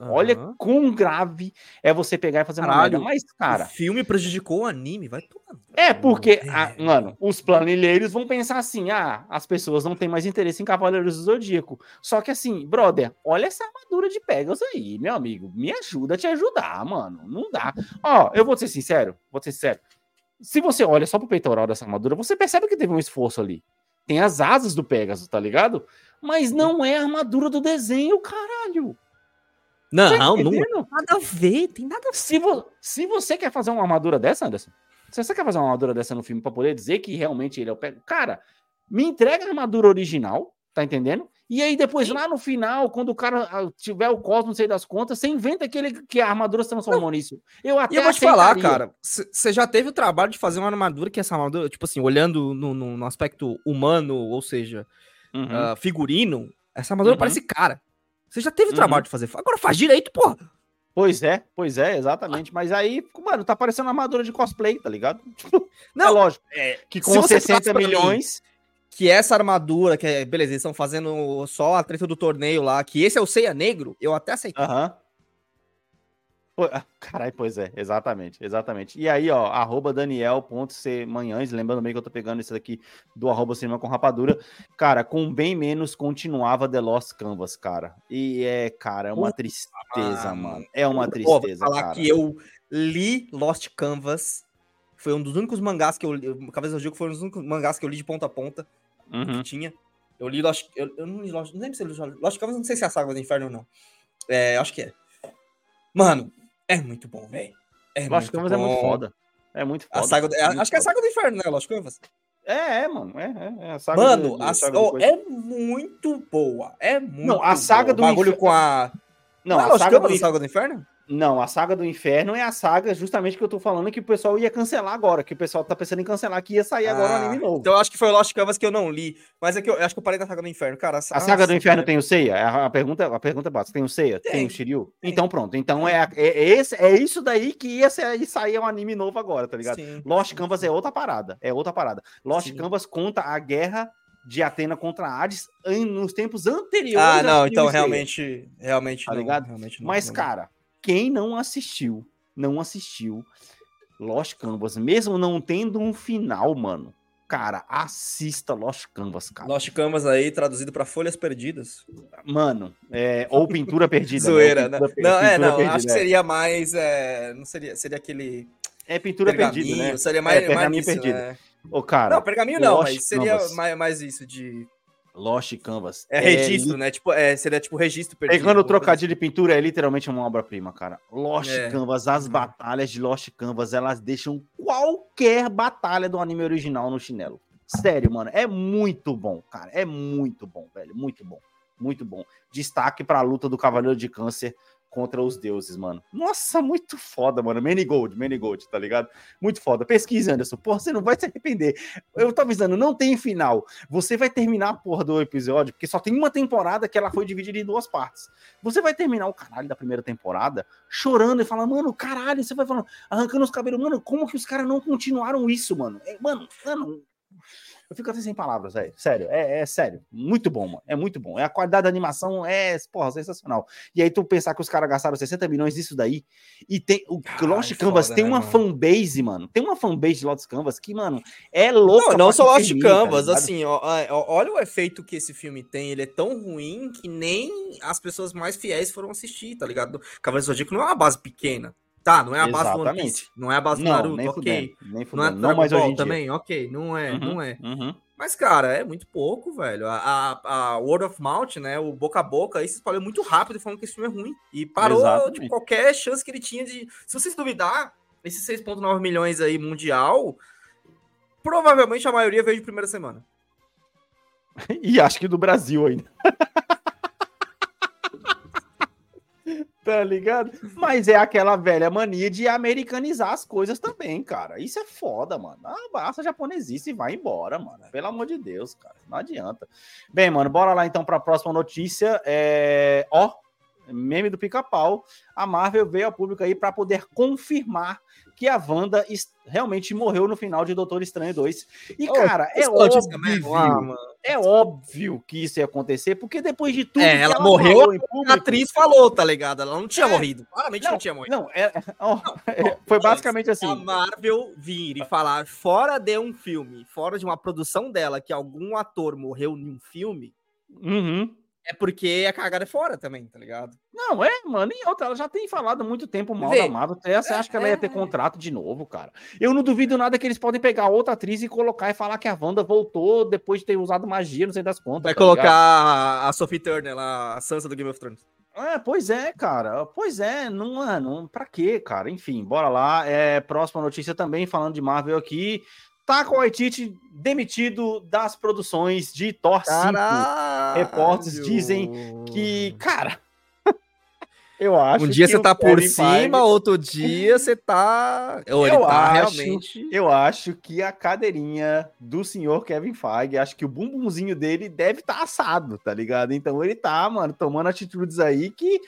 Olha Aham. quão grave é você pegar e fazer uma Caralho, merda. Mas, cara, o filme prejudicou o anime, vai tomar. é porque, É. ah, mano, os planilheiros vão pensar assim: ah, as pessoas não têm mais interesse em Cavaleiros do Zodíaco. Só que assim, brother, olha essa armadura de Pegasus aí, meu amigo. Me ajuda a te ajudar, mano. Não dá. Ó, eu vou ser sincero, vou ser sincero. Se você olha só pro peitoral dessa armadura, você percebe que teve um esforço ali. Tem as asas do Pegasus, tá ligado? Mas não é a armadura do desenho, caralho. Não, Tá não, entendendo? nada a ver, tem nada a ver. Se, vo- se você quer fazer uma armadura dessa, Anderson, se você quer fazer uma armadura dessa no filme pra poder dizer que realmente ele é o pego, cara, me entrega a armadura original, tá entendendo? E aí depois lá no final, quando o cara ah, tiver o cosmo, não sei das contas, você inventa que, ele, que a armadura se transformou nisso. Eu até E eu vou te falar, cara, você já teve o trabalho de fazer uma armadura que essa armadura, tipo assim, olhando no, no- no aspecto humano, ou seja, Uhum. ah, figurino, essa armadura Uhum. parece cara. Você já teve o Uhum. trabalho de fazer. Agora faz direito, porra. Pois é, pois é, exatamente. Mas aí, mano, tá parecendo uma armadura de cosplay, tá ligado? Tipo, Não, é lógico. é, Que com você 60 falasse pra mim- milhões. que essa armadura, que é, beleza, eles estão fazendo só a treta do torneio lá, que esse é o Ceia Negro, eu até aceitei. Aham. Ah, Caralho, pois é, exatamente, exatamente. E aí, ó, arroba Daniel.cmanhães, lembrando bem que eu tô pegando esse daqui do arroba cinema com rapadura. Cara, com bem menos continuava The Lost Canvas, cara. E é, cara, é uma Puta, tristeza, mano. mano. É uma Pô, tristeza, falar cara. que eu li Lost Canvas, foi um dos únicos mangás que eu li, o Cabeça do Jogo foi um dos únicos mangás que eu li de ponta a ponta, Uhum. que tinha. Eu li Lost, eu, eu não li Lost, não lembro se eu li Lost Canvas, não sei se é a Saga do Inferno ou não. É, acho que é. Mano, é muito bom, velho. É Lost Canvas é muito foda. É muito A foda. saga do- é, acho que é a. Saga do Inferno, né, Lost Canvas? É, é, mano. É, é, é a saga Mano, do- a, saga coisa. é muito boa. É muito Não, a saga boa. do O bagulho Infer- com a. Não, é a saga, do a Inferno, Saga do Inferno? Não, a saga do Inferno é a saga justamente que eu tô falando que o pessoal ia cancelar agora, que o pessoal tá pensando em cancelar, que ia sair agora o Ah, anime novo. Então eu acho que foi o Lost Canvas que eu não li. Mas é que eu, eu acho que eu parei na Saga do Inferno, cara. A saga do Inferno cara. tem o Seiya? A, a pergunta, a pergunta é básica. Tem o Seiya? Tem, Tem. o Shiryu? Então pronto. Então é, é, é esse, é isso daí que ia sair, sair um anime novo agora, tá ligado? Sim. Lost Canvas é outra parada. É outra parada. Lost Sim. Canvas conta a guerra de Atena contra Hades nos tempos anteriores. Ah, a não, então realmente. Realmente Tá não, ligado? realmente não, Mas, não. cara, quem não assistiu, não assistiu Lost Canvas, mesmo não tendo um final, mano. Cara, assista Lost Canvas, cara. Lost Canvas aí, traduzido pra Folhas Perdidas. Mano, é, ou pintura perdida. né? Zoeira, né? pintura per- Não, é, pintura não, perdida, acho que é. seria mais. É, não seria, seria aquele. É pintura perdida, né? Seria mais, É, mais isso, perdido. né? Ô, cara, Não, pergaminho não, Lost mas seria Canvas. mais, mais isso de. Lost Canvas. É registro, li- né? Tipo, é, seria tipo registro perdido. Pegando o coisa trocadilho de pintura, é literalmente uma obra-prima, cara. Lost É. Canvas, as Uhum. batalhas de Lost Canvas, elas deixam qualquer batalha do anime original no chinelo. Sério, mano, é muito bom, cara. É muito bom, velho. Muito bom. Muito bom. Destaque pra luta do Cavaleiro de Câncer contra os deuses, mano. Nossa, muito foda, mano. Manigold, Manigold, tá ligado? Muito foda. Pesquise, Anderson. Porra, você não vai se arrepender. Eu tô avisando, não tem final. Você vai terminar a porra do episódio, porque só tem uma temporada que ela foi dividida em duas partes. Você vai terminar o caralho da primeira temporada chorando e falar, mano, caralho, você vai falando, arrancando os cabelos, mano, como que os caras não continuaram isso, mano? É, mano, mano. Eu fico até sem palavras, velho. Sério, é, é sério. Muito bom, mano. É muito bom. É a qualidade da animação é, porra, sensacional. E aí tu pensar que os caras gastaram 60 milhões nisso daí e tem o Caralho, Lost Canvas foda, tem né, uma mano? fanbase, mano. Tem uma fanbase de Lost Canvas que, mano, é louca. Não, não só Lost termina, Canvas, tá ligado? assim, ó, ó, olha o efeito que esse filme tem. Ele é tão ruim que nem as pessoas mais fiéis foram assistir, tá ligado? Cavaleiro Zodíaco não é uma base pequena. Tá, não é a base do One Exatamente. Piece, não é a base do Não, Naruto, nem ok. fudendo, nem Não é fudendo. Não, Dragon Ball em dia. também, ok. Não é, Uhum, não é. uhum. Mas, cara, é muito pouco, velho. A, a, a Word of Mouth, né? O boca a boca aí se espalhou muito rápido falando que esse filme é ruim. E parou Exatamente. de qualquer chance que ele tinha de. Se vocês duvidar, esses 6,9 milhões aí mundial, provavelmente a maioria veio de primeira semana. E acho que do Brasil ainda. tá ligado? Mas é aquela velha mania de americanizar as coisas também, cara. Isso é foda, mano. Ah, basta japonesice e vai embora, mano. Pelo amor de Deus, cara. Não adianta. Bem, mano, bora lá então para a próxima notícia. É... Ó, meme do pica-pau. A Marvel veio ao público aí para poder confirmar que a Wanda realmente morreu no final de Doutor Estranho 2. E, cara, é óbvio, mano. é óbvio que isso ia acontecer, porque depois de tudo É, que ela morreu, falou em A público- atriz falou, tá ligado? Ela não tinha É. morrido. Claramente não, tinha morrido. Não, é, ó, é, foi basicamente A assim. Marvel vir e falar fora de um filme, fora de uma produção dela, que algum ator morreu em um filme, Uhum. É porque a cagada é fora também, tá ligado? Não, é, mano, e outra, ela já tem falado muito tempo mal Vê. da Marvel. Você acha que ela ia ter É. contrato de novo, cara? Eu não duvido nada que eles podem pegar outra atriz e colocar e falar que a Wanda voltou depois de ter usado magia, não sei das contas. Vai tá ligado? colocar a Sophie Turner lá, a Sansa do Game of Thrones. É, pois é, cara. Pois é, não, não, pra quê, cara? Enfim, bora lá. É, próxima notícia também, falando de Marvel aqui. Taco Waititi demitido das produções de Thor 5. repórteres dizem Que, cara, eu acho Um dia que você o tá por Kevin cima, Feige- outro dia você tá. Ou Eu tá acho- realmente. Eu acho que a cadeirinha do senhor Kevin Feige, acho que o bumbumzinho dele deve estar assado, tá ligado? Então ele tá, mano, tomando atitudes aí que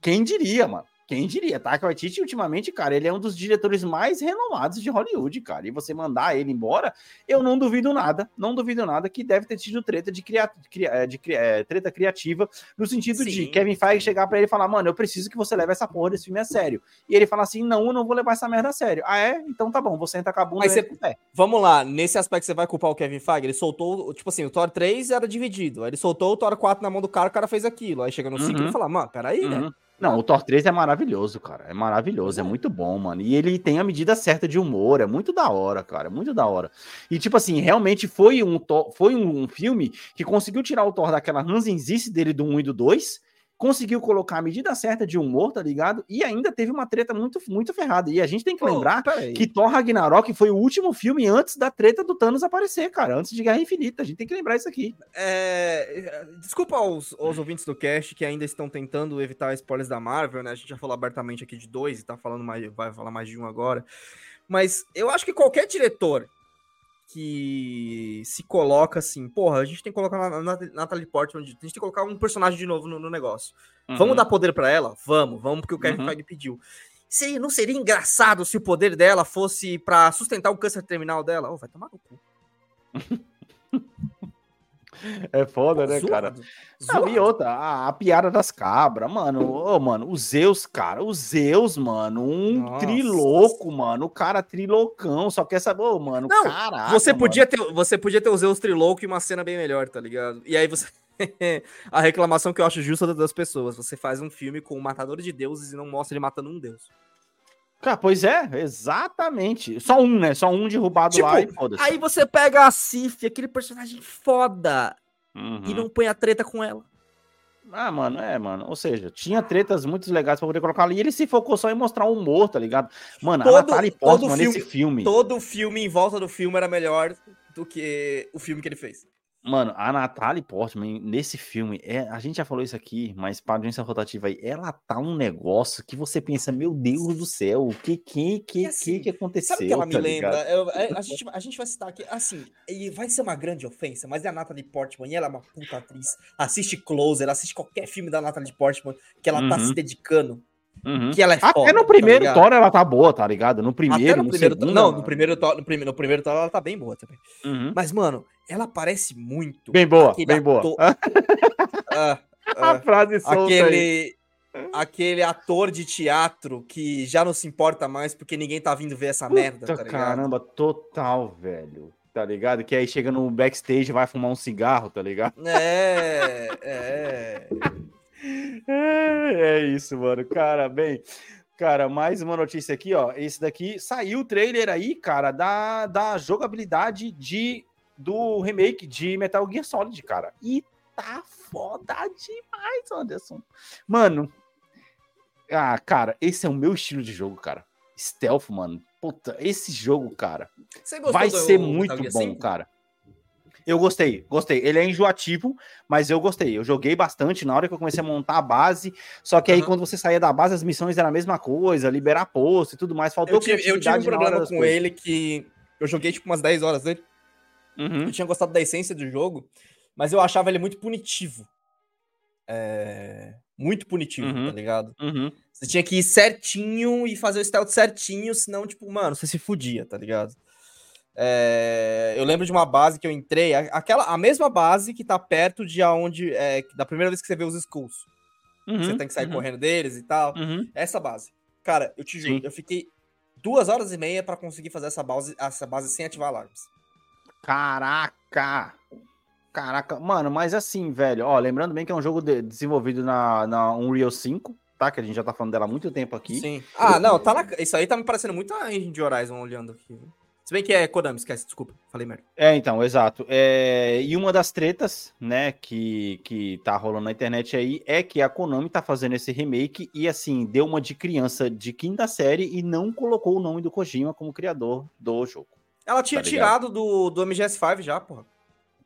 quem diria, mano. Quem diria? Taika Waititi, ultimamente, cara, ele é um dos diretores mais renomados de Hollywood, cara. E você mandar ele embora, eu não duvido nada, não duvido nada que deve ter tido treta de, cria, eh, de eh, treta criativa, no sentido de Sim, Kevin Feige chegar pra ele e falar, mano, eu preciso que você leve essa porra desse filme a sério. E ele fala assim, não, eu não vou levar essa merda a sério. Ah, é? Então tá bom, você entra com a bunda Mas e você- pé. Vamos lá, nesse aspecto você vai culpar o Kevin Feige? Ele soltou, tipo assim, o Thor 3 era dividido. Aí ele soltou o Thor 4 na mão do cara, o cara fez aquilo. Aí chega no 5 Uhum. ele fala, mano, peraí, né? Uhum. Não, o Thor 3 é maravilhoso, cara. É maravilhoso, é muito bom, mano. E ele tem a medida certa de humor, é muito da hora, cara. É muito da hora. E, tipo assim, realmente foi um, foi um filme que conseguiu tirar o Thor daquela ranzinzice dele do 1 e do 2, conseguiu colocar a medida certa de humor, tá ligado? E ainda teve uma treta muito, muito ferrada. E a gente tem que lembrar que Thor Ragnarok foi o último filme antes da treta do Thanos aparecer, cara. Antes de Guerra Infinita. A gente tem que lembrar isso aqui. É, desculpa aos, aos ouvintes do cast que ainda estão tentando evitar spoilers da Marvel, né? A gente já falou abertamente aqui de dois e tá falando mais, vai falar mais de um agora. Mas eu acho que qualquer diretor que se coloca assim, porra, a gente tem que colocar a Nat- Natalie Portman, a gente tem que colocar um personagem de novo no, no negócio. Vamos dar poder pra ela? Vamos, vamos, porque o Kevin Uhum. Feige pediu. Seria, não seria engraçado se o poder dela fosse pra sustentar o câncer terminal dela? Ô, vai tomar no cu. É foda, né, cara? Zoado. E outra, a, a piada das cabras, mano. Ô, mano, o Zeus, cara, o Zeus, mano, um Nossa. triloco, mano. O cara trilocão, só quer saber, ô, mano, Não, caraca, Você mano. podia, ter, você podia ter o Zeus Trilouco e uma cena bem melhor, tá ligado? E aí você. a reclamação que eu acho justa das pessoas. Você faz um filme com o matador de deuses e não mostra ele matando um deus. Cara, pois é, exatamente. Só um, né? Só um derrubado Tipo, lá e foda-se. Aí você pega a Sif, aquele personagem foda, Uhum. e não põe a treta com ela. Ah, mano, é, mano. Ou seja, tinha tretas muito legais pra poder colocar ali. E ele se focou só em mostrar o humor, tá ligado? Mano, Todo- a Natalie todo Portman filme- nesse filme. Todo o filme em volta do filme era melhor do que o filme que ele fez. Mano, a Natalie Portman nesse filme, é, a gente já falou isso aqui, mas para audiência rotativa aí, ela tá um negócio que você pensa, meu Deus do céu, o que que que, assim, que, que aconteceu? Sabe o que ela me tá lembra? Eu- é, a, gente, a gente vai citar aqui, assim, e vai ser uma grande ofensa, mas é a Natalie Portman e ela é uma puta atriz. Assiste Closer, assiste qualquer filme da Natalie Portman que ela tá Uhum. se dedicando, Uhum. que ela é foda. Até no tá primeiro ligado? Thor ela tá boa, tá ligado? No primeiro, Até no no primeiro segundo, Não, no primeiro, Thor- no, primeiro, no primeiro Thor ela tá bem boa também. Uhum. Mas, mano, ela parece muito. Bem boa, aquele bem boa. ator- Ah, A ah, frase solta aí. aquele, aquele ator de teatro que já não se importa mais porque ninguém tá vindo ver essa merda, Puta, tá ligado? caramba, total, velho. Tá ligado? Que aí chega no backstage e vai fumar um cigarro, tá ligado? É, é. É, é isso, mano. Cara, bem. Cara, mais uma notícia aqui, ó. Esse daqui saiu o trailer aí, cara, da, da jogabilidade de, do remake de Metal Gear Solid, cara. E tá foda demais, Anderson. Mano. Ah, cara, esse é o meu estilo de jogo, cara. Stealth, mano. Puta, esse jogo, cara, vai ser muito bom, 5? cara. Eu gostei, gostei. Ele é enjoativo, mas eu gostei. Eu joguei bastante na hora que eu comecei a montar a base. Só que aí, Aham. quando você saía da base, as missões eram a mesma coisa, liberar posto e tudo mais. Faltou Eu tive, eu tive um problema com ele que eu joguei tipo umas 10 horas dele. Uhum. Eu tinha gostado da essência do jogo, mas eu achava ele muito punitivo. É... Muito punitivo, Uhum. tá ligado? Uhum. Você tinha que ir certinho e fazer o stealth certinho, senão, tipo, mano, você se fudia, tá ligado? É, Eu lembro de uma base que eu entrei, aquela, a mesma base que tá perto de aonde. É, da primeira vez que você vê os skulls. Uhum. Você tem que sair uhum, correndo deles e tal. uhum. Essa base. Cara, eu te juro, Sim. eu fiquei duas horas e meia pra conseguir fazer essa base, essa base sem ativar alarmes. Caraca! Caraca, mano, mas assim, velho, ó, lembrando bem que é um jogo de- desenvolvido na, na Unreal 5, tá? Que a gente já tá falando dela há muito tempo aqui. Sim. Ah, não, tá na... isso aí tá me parecendo muito a engine de Horizon olhando aqui. viu? Se bem que é Konami, esquece, desculpa, falei merda. É, então, exato. É, e uma das tretas, né, que, que tá rolando na internet aí é que a Konami tá fazendo esse remake e, assim, deu uma de criança de quinta série e não colocou o nome do Kojima como criador do jogo. Ela tinha Tá tirado do, do MGS5 já, porra.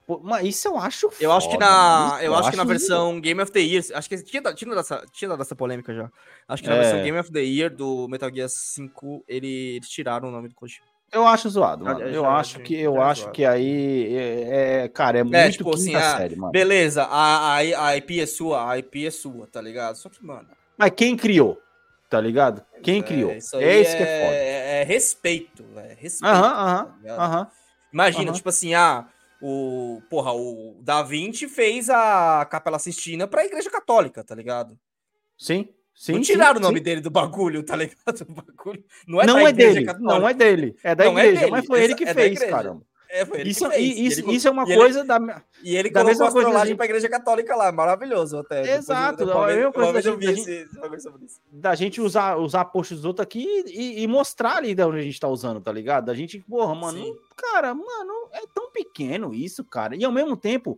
Pô, mas isso eu acho Eu acho que foda, na, mano. eu acho que na lindo. versão Game of the Year, acho que tinha, tinha, dessa, tinha dessa polêmica já. Acho que na É. versão Game of the Year do Metal Gear 5, ele, eles tiraram o nome do Kojima. Eu acho zoado, mano. eu já- acho que eu é acho zoado. que aí é, é- cara, é muito tipo assim, ah, série, mano. Beleza, a, a, a IP é sua, a IP é sua, tá ligado? Só que, mano. Mas quem criou? Tá ligado? Quem é, criou? isso É esse que é foda. É, é respeito, velho. Respeito. Aham, tá aham, aham. Imagina, Aham. tipo assim, ah, o. Porra, o Da Vinci fez a Capela Sistina pra Igreja Católica, tá ligado? Sim, sim. não sim, tiraram o nome sim. dele do bagulho, tá ligado? O bagulho não é, Não é dele, Católica. não é dele. É da Não é igreja, dele, mas foi ele que é fez, caramba. É, foi ele Isso, que fez. e- isso, ele- isso é uma e ele- coisa da. E ele da colocou a coisa trollagem pra Igreja Católica lá, maravilhoso até. Depois eu- Exato, uma coisa vez da eu vi gente- esse-. Da gente usar, usar posts dos outros aqui e, e mostrar ali de onde a gente tá usando, tá ligado? Da gente, porra, mano, Sim. cara, mano, é tão pequeno isso, cara. E ao mesmo tempo,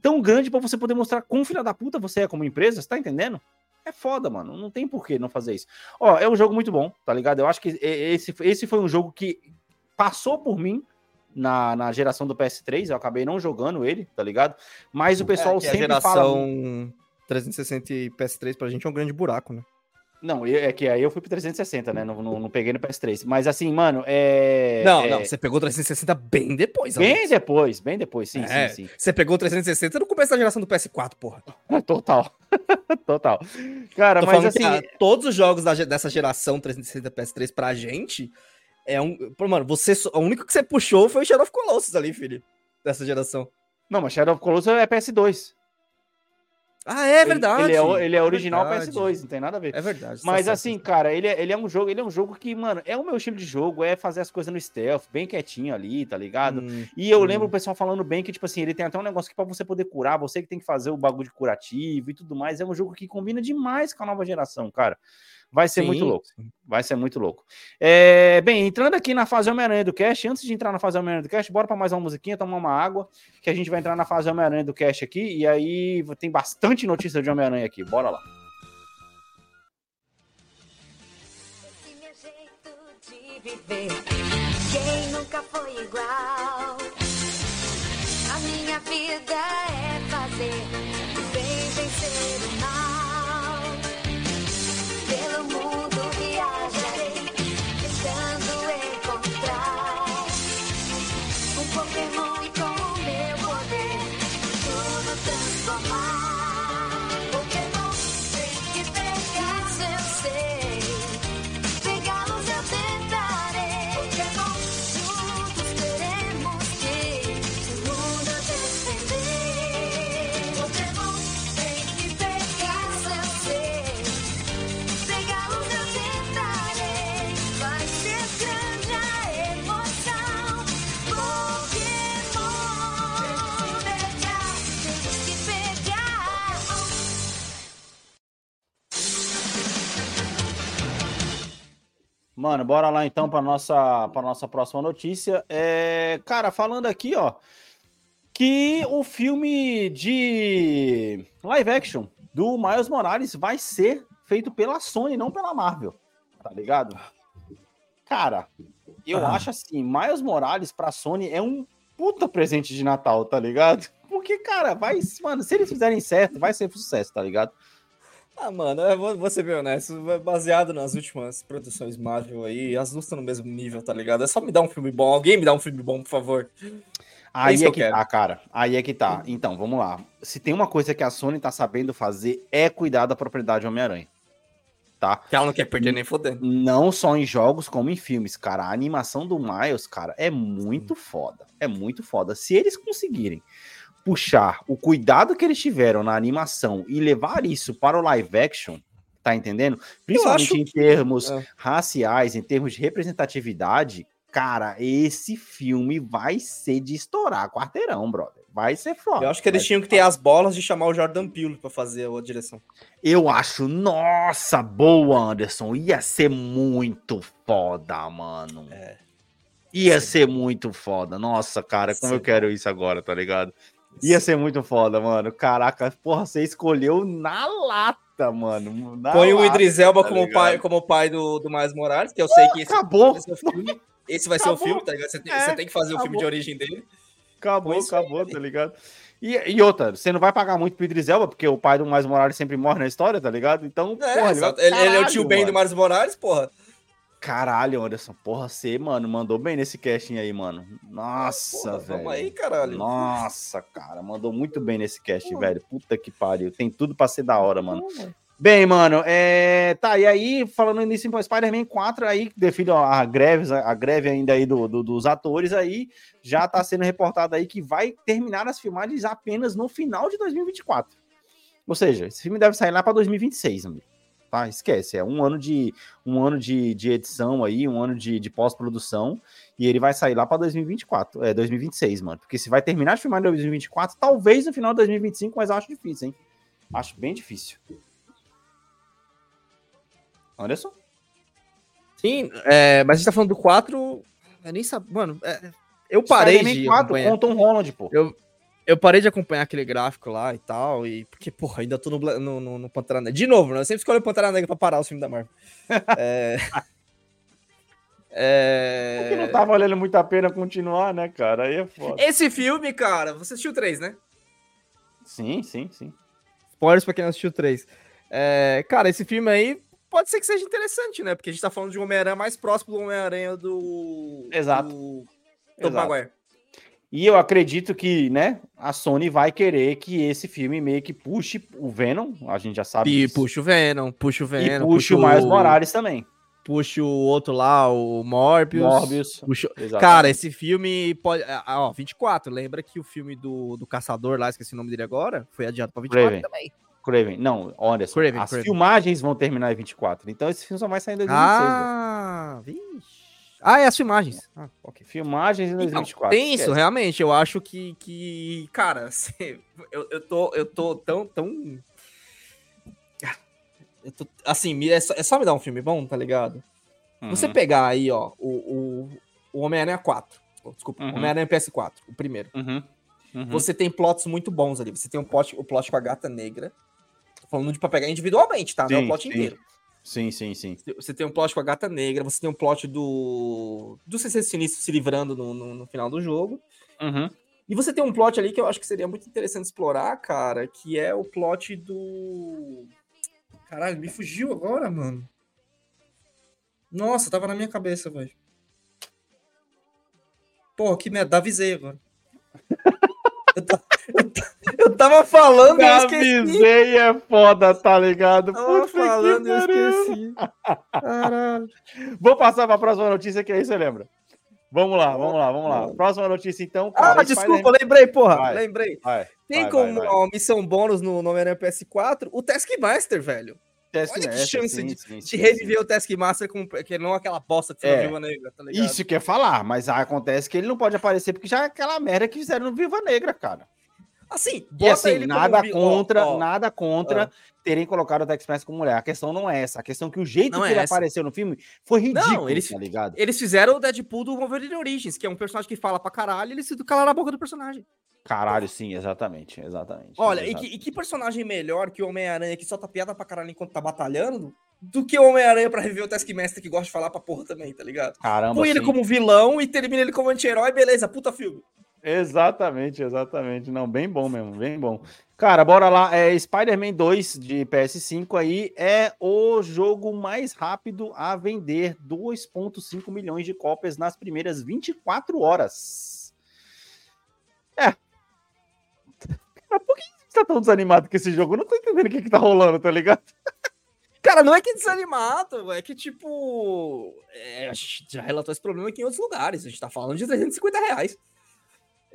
tão grande pra você poder mostrar quão filha da puta você é como empresa, você tá entendendo? É foda, mano. Não tem por que não fazer isso. Ó, é um jogo muito bom, tá ligado? Eu acho que esse, esse foi um jogo que passou por mim na, na geração do PS3. Eu acabei não jogando ele, tá ligado? Mas o pessoal É, que a sempre geração fala. 360 e PS3 pra gente é um grande buraco, né? Não, eu- é que aí eu fui pro 360, né? Não, não, não peguei no PS3. Mas assim, mano, é. não, é- não, você pegou o 360 bem depois, Bem Alex. depois, bem depois, sim, É, sim, sim. Você pegou o 360 no começo da geração do PS4, porra. Total. Total. Cara, Tô mas assim. que ah, todos os jogos da dessa geração 360 PS3 pra gente é um. Pô, mano, você. O único que você puxou foi o Shadow of Colossus ali, filho. Dessa geração. Não, mas Shadow of Colossus é PS2. Ah, é Ele- verdade. Ele, é, o- ele é original verdade. PS2, não tem nada a ver. É verdade. tá Mas certo. assim, cara, ele é, ele é um jogo, ele é um jogo que, mano, é o meu estilo de jogo, é fazer as coisas no stealth, bem quietinho ali, tá ligado? Hum, E eu hum. lembro o pessoal falando bem que, tipo assim, ele tem até um negócio que pra você poder curar, você que tem que fazer o bagulho de curativo e tudo mais. É um jogo que combina demais com a nova geração, cara. Vai ser muito Sim, louco. sim. Vai ser muito louco. É, bem, entrando aqui na fase Homem-Aranha do Cast, antes de entrar na fase Homem-Aranha do Cast, bora pra mais uma musiquinha, tomar uma água, que a gente vai entrar na fase Homem-Aranha do Cast aqui, e aí tem bastante notícia de Homem-Aranha aqui. Bora lá. Esse meu jeito de viver, quem nunca foi igual? A minha vida é fazer bem vencer o mal. Mano, bora lá então para nossa para nossa próxima notícia. É, cara, falando aqui, ó, que o filme de live action do Miles Morales vai ser feito pela Sony, não pela Marvel. Tá ligado? Cara, eu Ah. acho assim, Miles Morales pra Sony é um puta presente de Natal, tá ligado? Porque, cara, vai, mano, se eles fizerem certo, vai ser sucesso, tá ligado? Ah, mano, eu vou, vou ser bem honesto, baseado nas últimas produções Marvel aí, as duas estão no mesmo nível, tá ligado? É só me dar um filme bom, alguém me dá um filme bom, por favor. Aí isso é que que tá, cara. Aí é que tá. Então, vamos lá. Se tem uma coisa que a Sony tá sabendo fazer é cuidar da propriedade Homem-Aranha. Tá? Que ela não quer perder nem fodendo. Não só em jogos, como em filmes, cara. A animação do Miles, cara, é muito foda. É muito foda. Se eles conseguirem puxar o cuidado que eles tiveram na animação e levar isso para o live action, tá entendendo? Principalmente em termos É. raciais, em termos de representatividade, cara, esse filme vai ser de estourar quarteirão, brother. Vai ser foda. Eu acho que eles tinham que ter as bolas de chamar o Jordan Peele pra fazer a direção. Eu acho, nossa, boa, Anderson. Ia ser muito foda, mano. É. Ia ser muito foda. Nossa, cara, como eu Sim. quero isso agora, tá ligado? Ia ser muito foda, mano. Caraca, porra, você escolheu na lata, mano. Na Põe o lata, Idris Elba tá como ligado? pai, como pai do, do Miles Morales, que eu sei que esse Acabou, vai ser o filme. Esse vai ser o Acabou. filme, tá ligado? Você tem, É, você tem que fazer o filme acabou. de origem dele. acabou, Põe aí, acabou, tá ligado? E, e outra, você não vai pagar muito pro Idris Elba, porque o pai do Mais Morales sempre morre na história, tá ligado? Então, É, porra, ele, vai- exato. ele, é o tio Caralho, mano. do Miles Morales, porra. Caralho, Anderson, porra, você, mano, mandou bem nesse casting aí, mano. Nossa, Porra, velho. Vamos aí, caralho. Nossa, cara, mandou muito bem nesse cast, velho. Puta que pariu. Tem tudo pra ser da hora, mano. Bem, mano, é... tá, e aí, falando nisso em Spider-Man 4, aí, devido à greve, a greve ainda aí do, do- dos atores, aí, já tá sendo reportado aí que vai terminar as filmagens apenas no final de 2024. Ou seja, esse filme deve sair lá pra 2026, amigo. Tá, esquece, é um ano de, um ano de, de edição aí, um ano de, de pós-produção, e ele vai sair lá pra 2024, é, 2026, mano. Porque se vai terminar de filmar em 2024, talvez no final de 2025, mas eu acho difícil, hein? Acho bem difícil. Anderson? Sim, é, mas a gente tá falando do 4. Eu nem sabia. Mano, é, eu parei Spider-Man de. 4 acompanhar. com o Tom Holland, pô. Eu, eu parei de acompanhar aquele gráfico lá e tal, e porque, porra, ainda tô no, no, no, no Pantera Negra. De novo, né? Eu sempre escolho o Pantera Negra pra parar os filmes da Marvel. é... Porque é... não tá valendo muito a pena continuar, né, cara? Aí é foda. Esse filme, cara, você assistiu três, né? Sim, sim, sim. Spoilers pra quem não assistiu três. É, cara, esse filme aí pode ser que seja interessante, né? Porque a gente tá falando de um Homem-Aranha mais próximo do Homem-Aranha do. Exato. Do Tom. Maguire. E eu acredito que, né, a Sony vai querer que esse filme meio que puxe o Venom, a gente já sabe E disso. puxa o Venom, puxa o E Venom. puxe o Miles Morales também. Puxa o outro lá, o Morbius. Morbius. Puxa... Cara, esse filme pode. ah, Ó, 24. Lembra que o filme do, do Caçador lá, esqueci o nome dele agora, foi adiado pra 24 Craven. também. Craven. Não, olha só. Craven, as Craven. filmagens vão terminar em 24. Então esse filme só vai sair em 2026. velho. Ah, vixe. Ah, é as filmagens. Ah, ok. Filmagens em Então, 2024. tem isso, esquece. realmente. Eu acho que, que cara, assim, eu, eu, tô, eu tô tão, tão... Eu tô- assim, é só, é só me dar um filme bom, tá ligado? Você Uhum. pegar aí, ó, o, o, o Homem-Aranha 4. oh, Desculpa, Uhum. Homem-Aranha PS4, o primeiro. Uhum. Uhum. Você tem plots muito bons ali. Você tem um plot, o plot com a gata negra. Tô falando de pra pegar individualmente, tá? Não é o Sim, plot sim. inteiro. Sim, sim, sim. Você tem um plot com a gata negra, você tem um plot do. do CC Sinistro se livrando no, no, no final do jogo. Uhum. E você tem um plot ali que eu acho que seria muito interessante explorar, cara, que é o plot do. Caralho, me fugiu agora, mano. Nossa, tava na minha cabeça, velho. Porra, que merda, avisei agora. eu, ta- eu ta- eu tava falando e esqueci. É foda, tá ligado? Tava Puta falando e eu esqueci. Caralho. Vou passar pra próxima notícia, que aí você lembra. Vamos lá, vamos lá, vamos lá. Próxima notícia, então. Ah, cara, desculpa, Spider-Man- lembrei, porra. Vai. Lembrei. Vai, Tem como uma missão bônus no no Homem-Aranha PS4 o Taskmaster, velho. Olha que Taskmaster, chance sim, de- sim, De sim, reviver o Taskmaster com que não aquela bosta que foi É. na Viúva Negra, tá sim. ligado? Isso que eu ia falar, mas acontece que ele não pode aparecer porque já é aquela merda que fizeram no Viva Negra, cara. Assim, E bota assim, ele como nada ó, contra, ó, nada contra Ah. terem colocado o Taskmaster como mulher. A questão não é essa. A questão é que o jeito Não que é ele essa. apareceu no filme foi ridículo, eles- tá ligado? Eles fizeram o Deadpool do Wolverine Origins, que é um personagem que fala pra caralho, e eles se calaram a boca do personagem. Caralho, sim, exatamente, exatamente. Olha, e exato. que, e que personagem melhor que o Homem-Aranha que solta piada pra caralho enquanto tá batalhando, do que o Homem-Aranha pra reviver o Taskmaster que gosta de falar pra porra também, tá ligado? Caramba, Põe ele sim. como vilão e termina ele como anti-herói, beleza, puta filme. Exatamente, exatamente. Não, bem bom mesmo, bem bom. Cara, bora lá. É, Spider-Man 2 de PS5 aí é o jogo mais rápido a vender 2,5 milhões de cópias nas primeiras 24 horas. É. Cara, por que você tá tão desanimado com esse jogo? Eu não tô entendendo o que, que tá rolando, tá ligado? Cara, não é que desanimado, é que tipo. é, a gente já relatou esse problema aqui em outros lugares. A gente tá falando de 350 reais.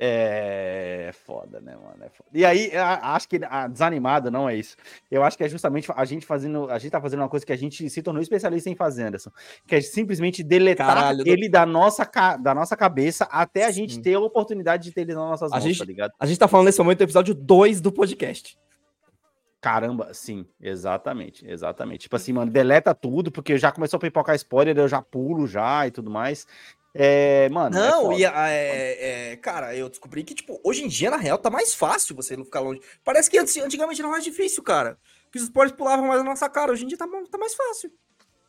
É foda, né, mano? É foda. E aí, acho que a desanimada não é isso. Eu acho que é justamente a gente fazendo. A gente tá fazendo uma coisa que a gente se tornou especialista em fazer, Anderson. Que é simplesmente deletar Caralho, ele da nossa, da nossa cabeça até a gente Sim. ter a oportunidade de ter ele nas nossas A mãos, gente- tá ligado? A gente tá falando nesse momento do episódio 2 do podcast. Caramba, sim, exatamente, exatamente. Tipo assim, mano, deleta tudo, porque já começou a pipocar spoiler, eu já pulo já e tudo mais. É, mano. é Não, foda. e é, é, cara, eu descobri que, tipo, hoje em dia, na real, tá mais fácil você não ficar longe. Parece que antes- antigamente era mais difícil, cara. Que os spoilers pulavam mais na nossa cara. Hoje em dia tá, tá mais fácil.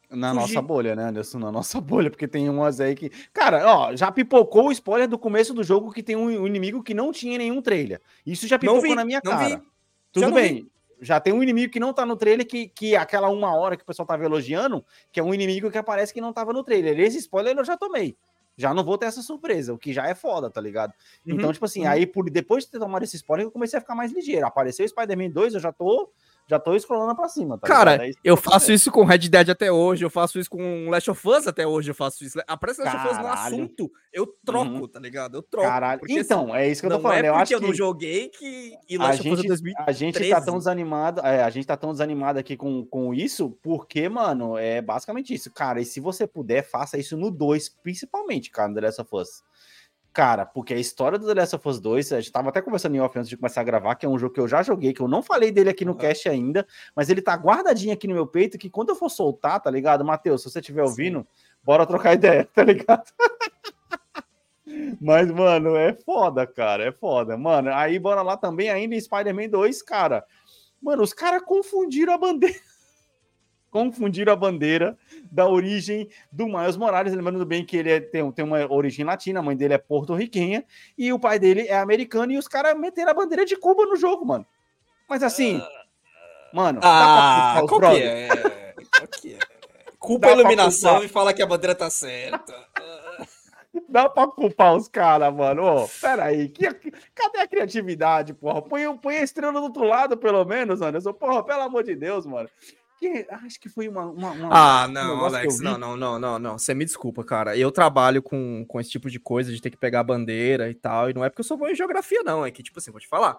Na fugir. nossa bolha, né, Anderson? Na nossa bolha, porque tem umas aí que. Cara, ó, já pipocou o spoiler do começo do jogo que tem um, inimigo que não tinha nenhum trailer. Isso já pipocou vi, na minha cara. vi. Tudo Já bem. Já tem um inimigo que não tá no trailer, que, que aquela uma hora que o pessoal tava elogiando, que é um inimigo que aparece que não tava no trailer. Esse spoiler eu já tomei. Já não vou ter essa surpresa, o que já é foda, tá ligado? Uhum, Então, tipo assim, uhum. aí por, depois de ter tomado esse spoiler, eu comecei a ficar mais ligeiro. Apareceu o Spider-Man 2, eu já tô, já tô scrollando pra cima, tá Cara, ligado? É eu faço isso com Red Dead até hoje, eu faço isso com Last of Us até hoje, eu faço isso. Aparece Last of Us no assunto, eu troco, Uhum. tá ligado? Eu troco. Caralho. porque, Então, é isso que eu tô falando. é eu acho eu que não joguei que... E a Last of Us é gente, 2000... a gente tá 2013. tão desanimado, é, a gente tá tão desanimado aqui com, com isso, porque, mano, é basicamente isso. Cara, e se você puder, faça isso no 2, principalmente, cara, no The Last of Us. Cara, porque a história do The Last of Us 2, a gente tava até conversando em off antes de começar a gravar, que é um jogo que eu já joguei, que eu não falei dele aqui no cast ainda, mas ele tá guardadinho aqui no meu peito, que quando eu for soltar, tá ligado? Matheus, se você estiver ouvindo, bora trocar ideia, tá ligado? Mas, mano, é foda, cara. É foda. Mano, aí bora lá também, ainda em Spider-Man 2, cara. Mano, os caras confundiram a bandeira. Confundiram a bandeira da origem do Miles Morales. Lembrando bem que ele é- tem, tem uma origem latina, a mãe dele é porto-riquenha e o pai dele é americano. E os caras meteram a bandeira de Cuba no jogo, mano. Mas assim, mano, dá pra Ah, é? É? Culpa Dá a iluminação e fala que a bandeira tá certa. Dá pra culpar os caras, mano. Ô, peraí, que, cadê a criatividade, porra? Põe, põe a estrela do outro lado, pelo menos, Anderson. Porra, pelo amor de Deus, mano. Que, acho que foi uma. uma- uma- Ah, um não, que Alex, não, não, não, não, não. Você me desculpa, cara. Eu trabalho com, com esse tipo de coisa, de ter que pegar a bandeira e tal. E não é porque eu sou bom em geografia, não. É que, tipo assim, vou te falar.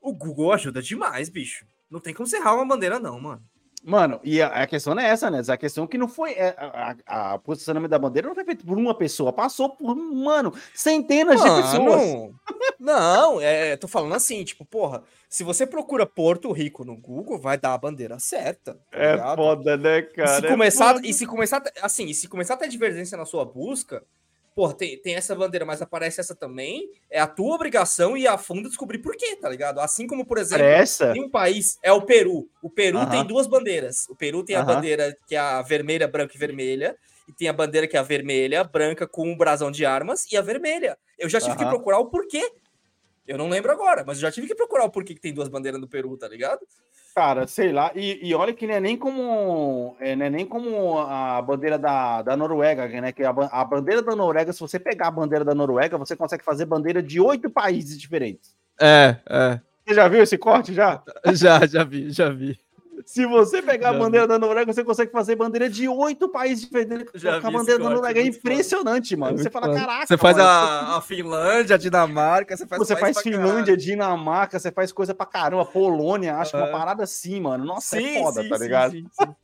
O Google ajuda demais, bicho. Não tem como você errar uma bandeira, não, mano. Mano, e a, a questão não é essa, né? A questão é que não foi. é, a, a- a posicionamento da bandeira não foi feito por uma pessoa, passou por, mano, centenas de pessoas. Mano, não, é, tô falando assim, tipo, porra, se você procura Porto Rico no Google, vai dar a bandeira certa. tá É ligado? foda, né, E cara? se É começar, foda. e se começar, assim, e se começar a ter divergência na sua busca, porra, tem, tem essa bandeira, mas aparece essa também, é a tua obrigação ir a fundo descobrir por quê, tá ligado? Assim como, por exemplo, Essa? em um país é o Peru. O Peru Aham. tem duas bandeiras. O Peru tem a Aham. bandeira que é a vermelha, branca e vermelha. E tem a bandeira que é a vermelha, branca com um brasão de armas e a vermelha. Eu já tive que Aham. procurar o porquê. Eu não lembro agora, mas eu já tive que procurar o porquê que tem duas bandeiras no Peru, tá ligado? Cara, sei lá, e, e olha que não é nem como é, não é nem como a bandeira da, da Noruega, né? Que a, a bandeira da Noruega, se você pegar a bandeira da Noruega, você consegue fazer bandeira de oito países diferentes. É, é. Você já viu esse corte já? Já, já vi, já vi. Se você pegar a bandeira da Noruega, você consegue fazer bandeira de oito países diferentes. Já Com a bandeira da corte, Noruega é impressionante, mano. Você fala, caraca. Você faz mano, a, a Finlândia, a Dinamarca, você faz Você faz Finlândia, Dinamarca, você faz coisa pra caramba, Polônia, acho que uma Aham. parada assim, mano. Nossa, Sim, é foda, sim, tá sim, ligado? sim, sim.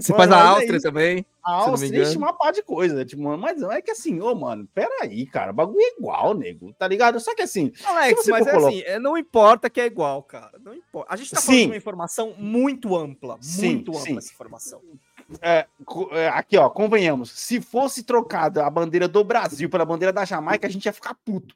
Você Mano, faz a é Áustria também. A não Áustria existe uma par de coisa, tipo, mano, mas é que assim, ô, mano, peraí, cara, o bagulho é igual, nego, tá ligado? Só que assim, Alex, mas é colo- assim, é, não importa que é igual, cara. Não importa. A gente tá falando Sim. de uma informação muito ampla, Sim, muito ampla sim. essa informação. é, é, aqui, ó, convenhamos, se fosse trocada a bandeira do Brasil pela bandeira da Jamaica, a gente ia ficar puto,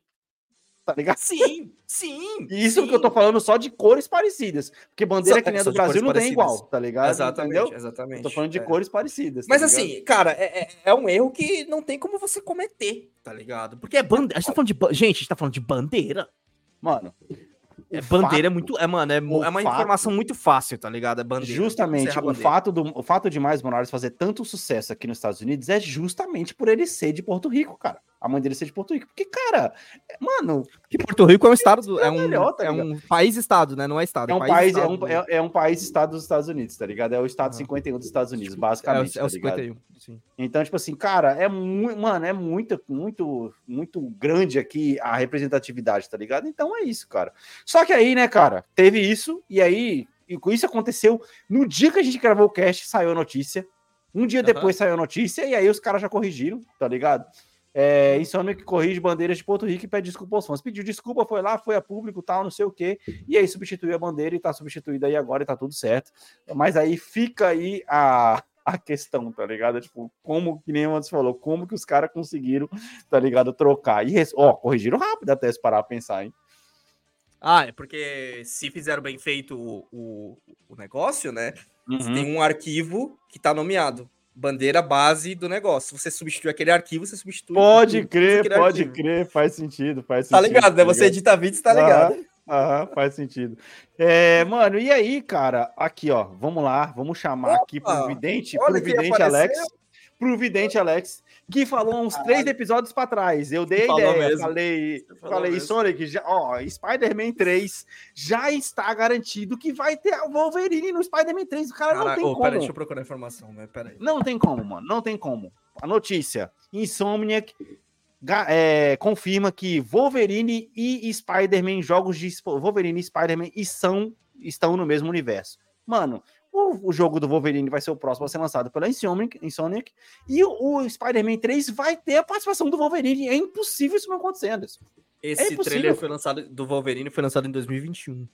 tá ligado? Sim, sim. E isso que eu tô falando só de cores parecidas, porque bandeira que nem é, do Brasil não tem igual, tá ligado? Exatamente, Entendeu? exatamente. Eu tô falando de É. cores parecidas. tá Mas ligado? assim, cara, é, é- é um erro que não tem como você cometer, tá ligado? Porque é bandeira. A gente tá falando de. ba- Gente, a gente tá falando de bandeira. mano, É, bandeira é fato- muito. É, mano, é, é uma fato- informação muito fácil, tá ligado? É bandeira. Justamente, erra o bandeira. fato, do, o fato de Miles Morales fazer tanto sucesso aqui nos Estados Unidos é justamente por ele ser de Porto Rico, cara. A mãe dele ser de Porto Rico. Porque, cara, é- mano, Que Porto Rico é um estado, do- é É um, melhor, tá é um país-estado, né? Não é estado. é um país, é estado um, do- é, é um país estado dos Estados Unidos, tá ligado? É o estado Aham. 51 dos Estados Unidos, é o, basicamente. é o tá ligado? 51. Sim. Então, tipo assim, cara, é muito, mano, é muito, muito, muito grande aqui a representatividade, tá ligado? Então é isso, cara. Só que aí, né, cara, teve isso, e aí, e com isso aconteceu no dia que a gente gravou o cast, saiu a notícia. Um dia Aham. depois saiu a notícia, e aí os caras já corrigiram, tá ligado? É, Insônia que corrige bandeiras de Porto Rico e pede desculpa aos fãs. Pediu desculpa, foi lá, foi a público, tal, não sei o quê. E aí substituiu a bandeira e tá substituída aí agora e tá tudo certo. Mas aí fica aí a, a questão, tá ligado? Tipo, como, que nem o Anderson falou, como que os caras conseguiram, tá ligado, trocar. E, ó, corrigiram rápido até se parar pra pensar, hein? Ah, é porque se fizeram bem feito o, o, o negócio, né? Uhum. tem um arquivo que tá nomeado. Bandeira base do negócio. Você substitui aquele arquivo, você substitui. Pode crer, pode arquivo. crer, faz sentido, faz Tá sentido. ligado, né? Você edita vídeo, tá ligado. Aham, aham, faz sentido. É, mano, e aí, cara? Aqui, ó, vamos lá, vamos chamar aqui pro Opa, vidente, pro vidente Alex, pro vidente Alex, que falou uns três episódios pra trás. Eu dei a Falou ideia, mesmo. falei, falei, mesmo. Sonic, já, ó, Spider-Man 3 já está garantido que vai ter a Wolverine no Spider-Man 3. O cara não Cara, tem ô, como. peraí, deixa eu procurar a informação, né? Peraí. Não tem como, mano. Não tem como. A notícia: Insomniac ga- é, confirma que Wolverine e Spider-Man, jogos de Wolverine e Spider-Man, e são, estão no mesmo universo. Mano, o, o jogo do Wolverine vai ser o próximo a ser lançado pela Insomniac, Insomniac e o, o Spider-Man 3 vai ter a participação do Wolverine. É impossível isso não acontecer, Anderson. Esse impossível. trailer foi lançado do Wolverine foi lançado em 2021.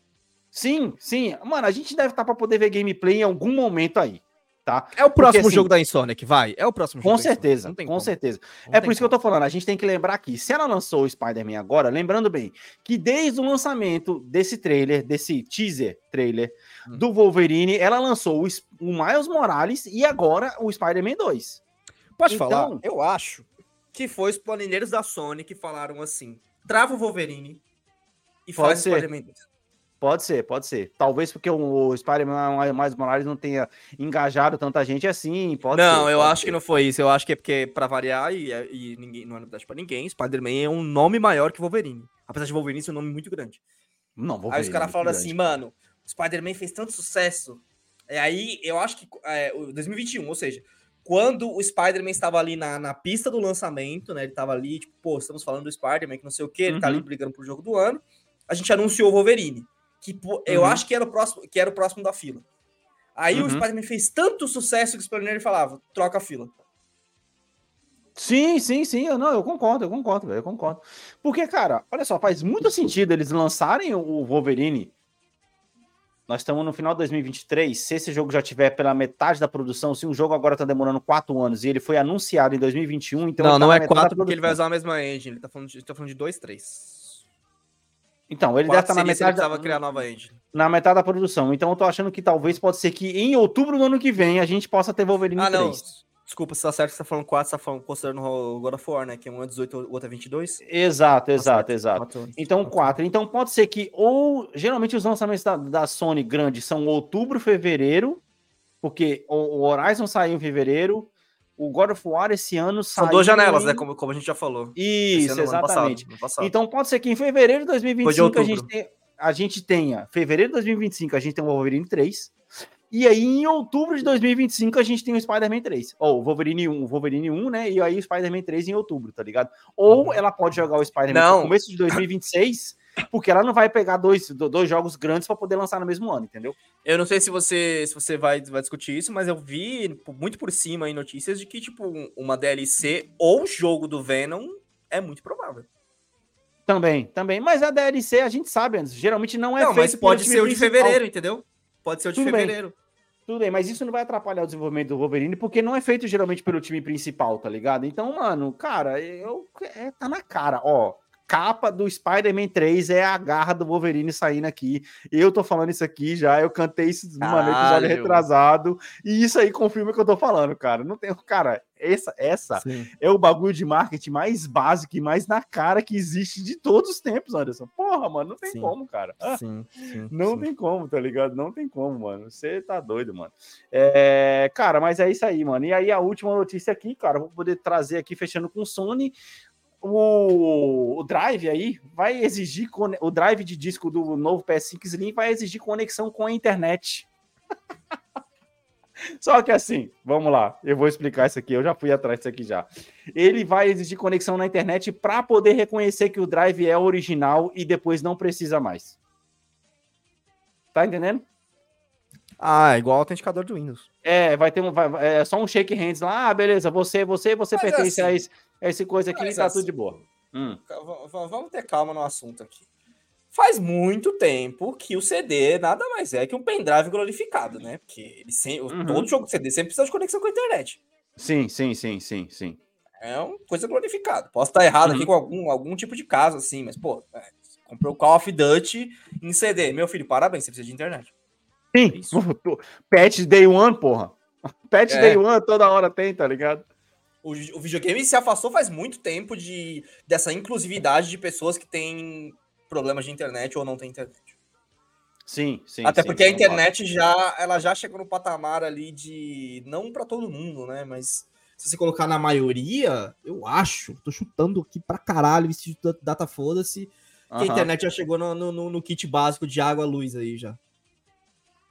Sim, sim. Mano, a gente deve estar para poder ver gameplay em algum momento aí. tá? É o próximo assim, jogo da Insonic, vai. É o próximo Com jogo Insomniac, certeza, com como. certeza. Não É por isso que eu tô falando, a gente tem que lembrar aqui, se ela lançou o Spider-Man agora, lembrando bem, que desde o lançamento desse trailer, desse teaser trailer Hum. do Wolverine, ela lançou o, o Miles Morales e agora o Spider-Man 2. Pode Então- falar? Eu acho que foi os planilheiros da Sony que falaram assim: trava o Wolverine e Pode faz o ser. Spider-Man 2. Pode ser, pode ser. Talvez porque o, o Spider-Man Miles Morales não tenha engajado tanta gente assim, pode não, ser, eu pode acho ser. que não foi isso. Eu acho que é porque, pra variar, e, e ninguém, não é novidade pra ninguém, Spider-Man é um nome maior que Wolverine. Apesar de Wolverine ser um nome muito grande. Não, Aí os Wolverine é caras falaram assim, mano, o Spider-Man fez tanto sucesso. E aí, eu acho que é, o 2021, ou seja, quando o Spider-Man estava ali na, na pista do lançamento, né? Ele tava ali, tipo, pô, estamos falando do Spider-Man, que não sei o que, ele tá ali Uhum. brigando pro jogo do ano. A gente anunciou o Wolverine, que pô, eu Uhum. acho que era, o próximo, que era o próximo da fila. Aí o Uhum. Spider-Man fez tanto sucesso que o Spider-Man falava, troca a fila. Sim, sim, sim. Eu, não, eu concordo, eu concordo, velho, eu concordo. Porque, cara, olha só, faz muito sentido eles lançarem o Wolverine. Nós estamos no final de 2023. Se esse jogo já tiver pela metade da produção, se um jogo agora tá demorando quatro anos e ele foi anunciado em 2021, então. não, tá não é 4 porque ele vai usar a mesma engine. Ele tá falando de, tá falando de 2, 3. Então, ele deve estar na metade. Da... criar nova engine. Na metade da produção. Então, eu tô achando que talvez pode ser que em outubro do ano que vem a gente possa ter Wolverine Ah, não. 3. Desculpa, você tá certo você tá falando 4, você tá falando, considerando o God of War, né? Que um é 18, o outro é 22. Exato, Tá exato, certo, exato. quatro anos. Então, Quatro quatro. Então, pode ser que, ou geralmente os lançamentos da, da Sony grandes são outubro, fevereiro, porque o, o Horizon saiu em fevereiro, o God of War esse ano São saiu. duas janelas, em- né? Como, como a gente já falou. Isso, ano, ano passado, exatamente. ano passado. Então, pode ser que em fevereiro de Foi de 2025 a gente, tenha, a gente tenha. Fevereiro de 2025 a gente tem o Wolverine 3. E aí, em outubro de 2025, a gente tem o Spider-Man 3. Ou o Wolverine 1, o Wolverine 1, né? E aí o Spider-Man 3 em outubro, tá ligado? Ou ela pode jogar o Spider-Man Uhum. Não. no começo de 2026, porque ela não vai pegar dois, do- dois jogos grandes pra poder lançar no mesmo ano, entendeu? Eu não sei se você, se você vai, vai discutir isso, mas eu vi muito por cima aí notícias de que, tipo, um- uma DLC ou jogo do Venom é muito provável. Também, também. Mas a DLC, a gente sabe, geralmente não é não, mas feito pelo pode time ser o de fevereiro, entendeu? Pode ser o de Tudo bem. Tudo bem, mas isso não vai atrapalhar o desenvolvimento do Wolverine, porque não é feito geralmente pelo time principal, tá ligado? Então, mano, cara, eu, é, tá na cara, ó. Capa do Spider-Man 3 é a garra do Wolverine saindo aqui. Eu tô falando isso aqui já, eu cantei isso no mano, episódio retrasado, e isso aí confirma o que eu tô falando, cara. Não tem, cara, essa, essa é o bagulho de marketing mais básico e mais na cara que existe de todos os tempos, Anderson. Porra, mano, não tem Sim. como, cara. Ah, Sim, sim. não tem como, tá ligado? Não tem como, mano. Você tá doido, mano. É, cara, mas é isso aí, mano. E aí a última notícia aqui, cara, vou poder trazer aqui, fechando com o Sony. O, o Drive aí vai exigir o Drive de disco do novo PS5 Slim vai exigir conexão com a internet. Só que assim, vamos lá, eu vou explicar isso aqui, eu já fui atrás disso aqui já. Ele vai exigir conexão na internet para poder reconhecer que o Drive é original e depois não precisa mais. Tá entendendo? Ah, igual o autenticador do Windows. É, vai ter um, vai- é só um shake hands lá, ah, beleza, você, você, você Mas pertence a, assim- esse, a esse coisa aqui e tá assim- tudo de boa. Hum. Vamos ter calma no assunto aqui. Faz muito tempo que o CD nada mais é que um pendrive glorificado, né? Porque ele sem, Uhum. todo jogo CD sempre precisa de conexão com a internet. Sim, sim, sim, sim, sim. É uma coisa glorificada. Posso estar errado Uhum. aqui com algum, algum tipo de caso, assim, mas, pô, é, comprou o Call of Duty em CD. Meu filho, parabéns, você precisa de internet. Sim, Isso. patch day one, porra. Patch É. day one toda hora tem, tá ligado? O, o videogame se afastou faz muito tempo de, dessa inclusividade de pessoas que têm problemas de internet ou não têm internet. Sim, sim. Até sim, porque a internet já, ela já chegou no patamar ali de não para todo mundo, né? Mas se você colocar na maioria, eu acho, tô chutando aqui pra caralho, esse data foda-se, que a internet já chegou no, no- no- no kit básico de água, luz aí já.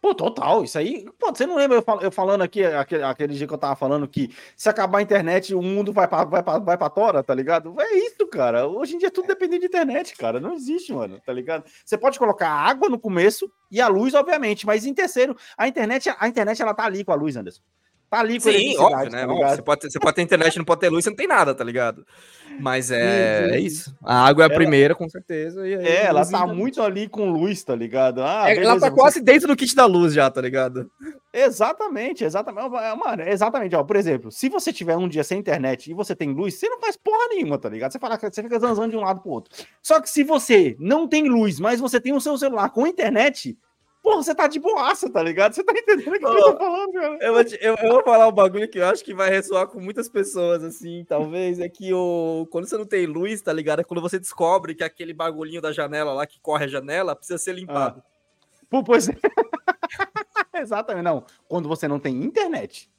Pô, total, isso aí. Pô, você não lembra eu, fal- eu falando aqui, aquele, aquele dia que eu tava falando que se acabar a internet, o mundo vai pra, vai pra, vai pra tora, tá ligado? É isso, cara. Hoje em dia tudo depende de internet, cara. Não existe, mano, tá ligado? Você pode colocar água no começo e a luz, obviamente, mas em terceiro, a internet, a internet ela tá ali com a luz, Anderson. Tá ali com a Sim, óbvio, né? tá você, pode ter, você pode ter internet não pode ter luz, você não tem nada, tá ligado? Mas é, é isso. A água é a Ela- primeira, com certeza. Aí, É, ela tá muito ali com luz, tá ligado? Ah, É, ela beleza, tá você- quase dentro do kit da luz já, tá ligado? Exatamente, exatamente. É, Mano, exatamente. Ó, por exemplo, se você tiver um dia sem internet e você tem luz, você não faz porra nenhuma, tá ligado? Você, fala, você fica zanzando de um lado pro outro. Só que se você não tem luz, mas você tem o seu celular com internet, porra, você tá de boaça, tá ligado? Você tá entendendo o que eu tô falando, cara? Eu vou, te- eu- eu vou falar um bagulho que eu acho que vai ressoar com muitas pessoas, assim, talvez, é que o, quando você não tem luz, tá ligado? É quando você descobre que aquele bagulhinho da janela lá, que corre a janela, precisa ser limpado. Pô, pois é. Exatamente, não. Quando você não tem internet.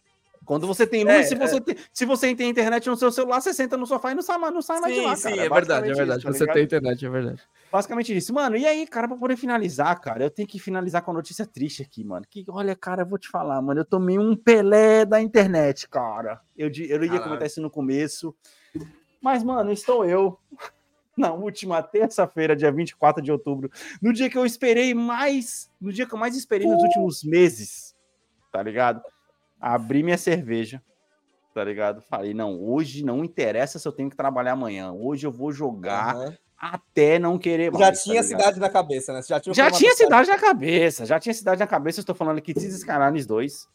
Quando você tem luz, É, se, você tem, se você tem internet no seu celular, você senta no sofá e não sai, mais- não sai mais de sim, lá, sim, cara. é verdade, é verdade. isso, tá você tem internet, é verdade. Basicamente isso. Mano, e aí, cara, pra poder finalizar, cara, eu tenho que finalizar com a notícia triste aqui, mano. Que, olha, cara, eu vou te falar, mano, eu tomei um Pelé da internet, cara. Eu, eu ia Caralho. comentar isso no começo. Mas, mano, estou eu. Na última terça-feira, dia 24 de outubro, no dia que eu esperei mais, no dia que eu mais esperei nos últimos meses, tá ligado? Abri minha cerveja, tá ligado? Falei, não, hoje não interessa se eu tenho que trabalhar amanhã. Hoje eu vou jogar Aham. até não querer mais. Já tá tinha ligado? cidade na cabeça, né? Você Já tinha, Já tinha cidade na cabeça, já tinha cidade na cabeça. Eu estou falando aqui de Skylines 2.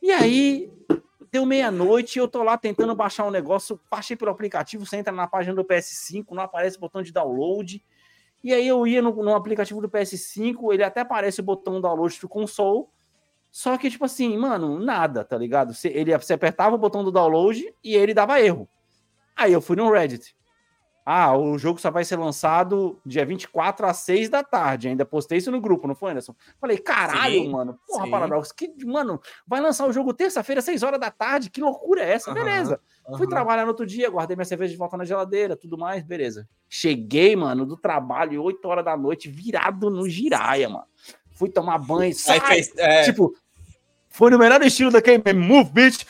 E aí, deu meia-noite, eu tô lá tentando baixar um negócio, baixei pelo aplicativo, você entra na página do PS5, não aparece o botão de download. E aí eu ia no, no aplicativo do PS5, ele até aparece o botão download do console. Só que, tipo assim, mano, nada, tá ligado? Você, ele, você apertava o botão do download e ele dava erro. Aí eu fui no Reddit. Ah, o jogo só vai ser lançado dia 24 às 6 da tarde. Ainda postei isso no grupo, não foi, Anderson? Falei, caralho, Sim, mano. Porra, sim. Paradox, que, mano, vai lançar o jogo terça-feira, 6 horas da tarde. Que loucura é essa? Aham, Beleza. Fui trabalhar no outro dia, guardei minha cerveja de volta na geladeira, tudo mais, beleza. Cheguei, mano, do trabalho, 8 horas da noite, virado no giraia, mano. Fui tomar banho, sai, fez, é, tipo, foi no melhor estilo daquele move, bitch.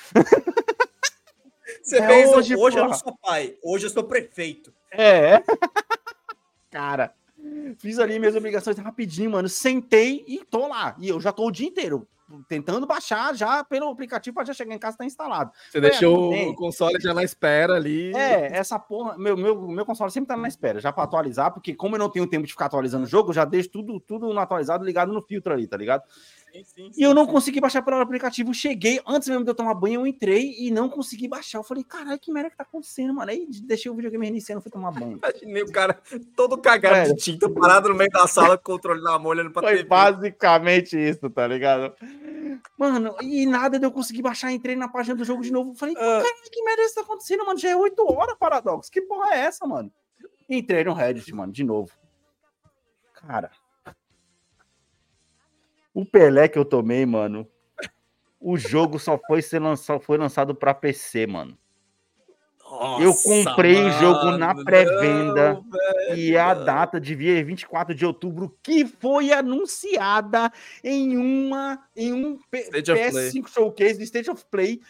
você é fez, hoje, hoje, eu não sou pai, hoje eu sou prefeito. É. Cara, fiz ali minhas obrigações rapidinho, mano. Sentei e tô lá. E eu já tô o dia inteiro tentando baixar já pelo aplicativo para já chegar em casa tá instalado. Você É, deixou o console já na espera ali. É, essa porra, meu, meu, meu console sempre tá na espera, já para atualizar, porque como eu não tenho tempo de ficar atualizando o jogo, eu já deixo tudo, tudo no atualizado ligado no filtro ali, tá ligado? Sim, sim, E eu não consegui baixar pelo aplicativo. Cheguei, antes mesmo de eu tomar banho, eu entrei e não consegui baixar. Eu falei, caralho, que merda que tá acontecendo, mano? Aí deixei o videogame reiniciando, fui tomar banho. Imaginei o cara todo cagado Velho. de tinta, parado no meio da sala, com o controle na mão, olhando pra Foi TV. basicamente isso, tá ligado? Mano, e nada de eu conseguir baixar, entrei na página do jogo de novo. Falei, caralho, que merda isso tá acontecendo, mano? Já é 8 horas, Paradox. Que porra é essa, mano? Entrei no Reddit, mano, de novo. Cara. O Pelé que eu tomei, mano. O jogo só foi, ser lançado, foi lançado pra PC, mano. Eu Nossa, comprei o jogo na mano, pré-venda. E a data de vir 24 de outubro, que foi anunciada em uma em um P- State of PS5 Showcase do State of Play.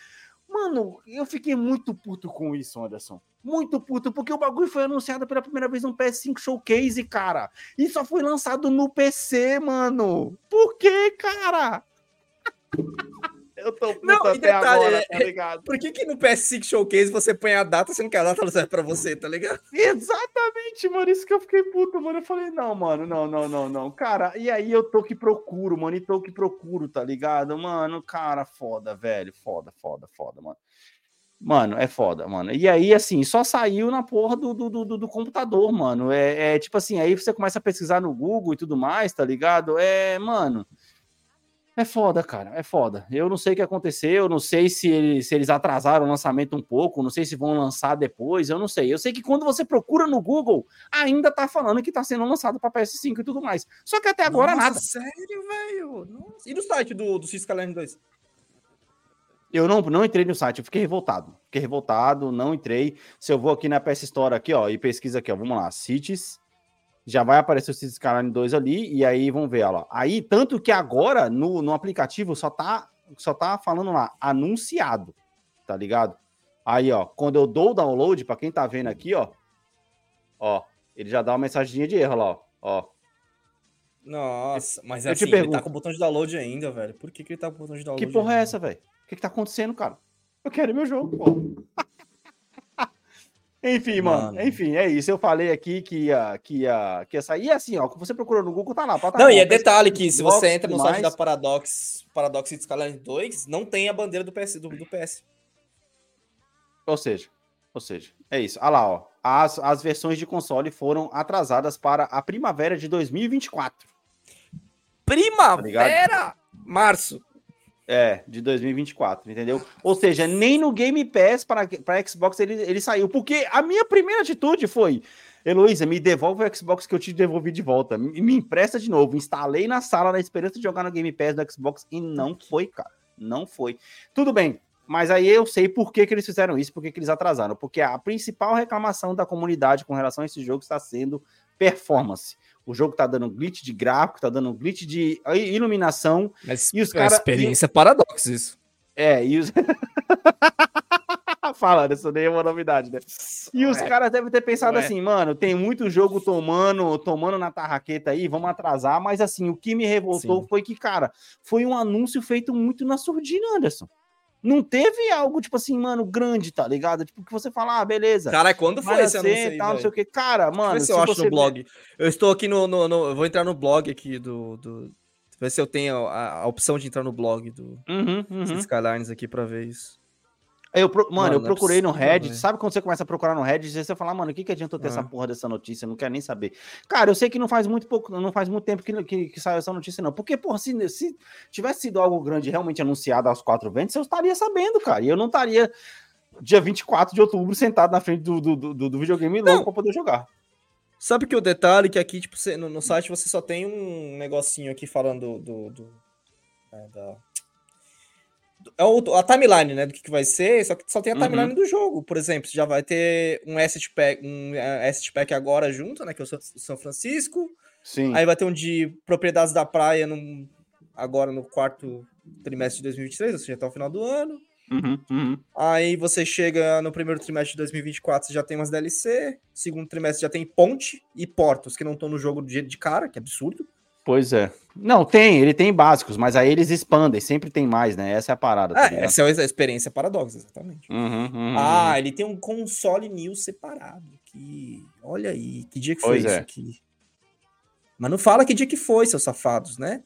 Mano, eu fiquei muito puto com isso, Anderson. Muito puto, porque o bagulho foi anunciado pela primeira vez no PS5 Showcase, cara. E só foi lançado no PC, mano. Por que, cara? Eu tô puto Não, até detalhe, agora, é- tá ligado? Por que, que no PS5 Showcase você põe a data, sendo que a data não serve pra você, tá ligado? Exatamente, mano. Isso que eu fiquei puto, mano. Eu falei, não, mano, não, não, não, não. Cara, e aí eu tô que procuro, mano. E tô que procuro, tá ligado? Mano, cara, foda, velho. Foda, foda, foda, mano. Mano, é foda, mano. E aí, assim, só saiu na porra do, do, do, do computador, mano. É, é tipo assim, aí você começa a pesquisar no Google e tudo mais, tá ligado? É, mano. É foda, cara, é foda. Eu não sei o que aconteceu, eu não sei se eles, se eles atrasaram o lançamento um pouco, não sei se vão lançar depois, eu não sei. Eu sei que quando você procura no Google, ainda tá falando que tá sendo lançado para PS5 e tudo mais. Só que até agora Nossa, nada. Sério, velho? E no site do, do Skyline 2? Eu não, não entrei no site, eu fiquei revoltado. Fiquei revoltado, não entrei. Se eu vou aqui na PS Store aqui, ó, e pesquisa aqui, ó, vamos lá, Cities, já vai aparecer o Cities Skyline 2 ali, e aí vamos ver, ó lá. Aí, tanto que agora, no, no aplicativo, só tá, só tá falando lá, anunciado, tá ligado? Aí, ó, quando eu dou o download, pra quem tá vendo aqui, ó, ó, ele já dá uma mensaginha de erro lá, ó, ó. Nossa, mas Eu te assim, ele tá pergunto. com o botão de download ainda, velho. Por que, que ele tá com o botão de download? Que porra é ainda? essa, velho? O que, que tá acontecendo, cara? Eu quero meu jogo, pô. Enfim, mano, Mano. enfim, é isso. Eu falei aqui que ia, que ia, que ia sair. E assim, ó, você procurou no Google, tá lá. Não, e é detalhe que se você entra no site mais. da Paradox, Paradox Skyline 2, não tem a bandeira do PS. Do, do PS. Ou seja, ou seja, é isso. Olha lá, ó. As, as versões de console foram atrasadas para a primavera de 2024. Primavera! Março. É, de 2024, entendeu? Ou seja, nem no Game Pass para para Xbox ele, ele saiu. Porque a minha primeira atitude foi: Heloísa, me devolve o Xbox que eu te devolvi de volta. Me, me empresta de novo. Instalei na sala na esperança de jogar no Game Pass do Xbox e não foi, cara. Não foi. Tudo bem. Mas aí eu sei por que, que eles fizeram isso, por que, que eles atrasaram. Porque a principal reclamação da comunidade com relação a esse jogo está sendo performance. O jogo tá dando glitch de gráfico, tá dando glitch de iluminação. Mas E os é cara- experiência Paradox isso. É, e os. Falando, isso nem é uma novidade, né? E os Ué. caras devem ter pensado Ué. assim, mano, tem muito jogo tomando, tomando na tarraqueta aí, vamos atrasar, mas assim, o que me revoltou Sim. foi que, cara, foi um anúncio feito muito na surdina, Anderson. Não teve algo, tipo assim, mano, grande, tá ligado? Tipo, que você fala, ah, beleza. Caralho, quando foi esse anúncio aí, tal, não sei o que. Cara, Deixa eu mano, se eu se acho você no blog. Eu estou aqui no, no, no- eu Vou entrar no blog aqui do. do ver se eu tenho a, a opção de entrar no blog do Uhum, uhum. Skylines aqui pra ver isso. Eu pro- Mano, Mano, eu não é procurei no possível, Reddit. velho. Sabe quando você começa a procurar no Reddit você fala, mano, o que, que adianta eu ter Ah. essa porra dessa notícia? Eu não quero nem saber. Cara, eu sei que não faz muito pouco, não faz muito tempo que, que, que saiu essa notícia, não. Porque, porra, se, se tivesse sido algo grande realmente anunciado aos quatro ventos, eu estaria sabendo, cara. E eu não estaria dia 24 de outubro sentado na frente do, do, do, do videogame louco pra poder jogar. Sabe que o detalhe que aqui, tipo, você- no, no site você só tem um negocinho aqui falando do. do, é, da- do- é o- a timeline, né? Do que, que vai ser, só que só tem a Uhum. timeline do jogo. Por exemplo, você já vai ter um asset pack, um é, asset pack agora junto, né? Que é o São- São Francisco. Sim. Aí vai ter um de propriedades da praia no, agora no quarto trimestre de 2023, ou seja, até o final do ano. Uhum, uhum. Aí você chega no primeiro trimestre de 2024, você já tem umas DLC. Segundo trimestre já tem Ponte e Portos, que não estão no jogo de, de cara, que é absurdo. Pois é. Não, tem, ele tem básicos, mas aí eles expandem, sempre tem mais, né? Essa é a parada. tá É, essa é a experiência Paradox, exatamente. Uhum, uhum, Ah, ele tem um console news separado. Que... Olha aí, que dia que Pois foi isso é. aqui? Mas não fala que dia que foi, seus safados, né?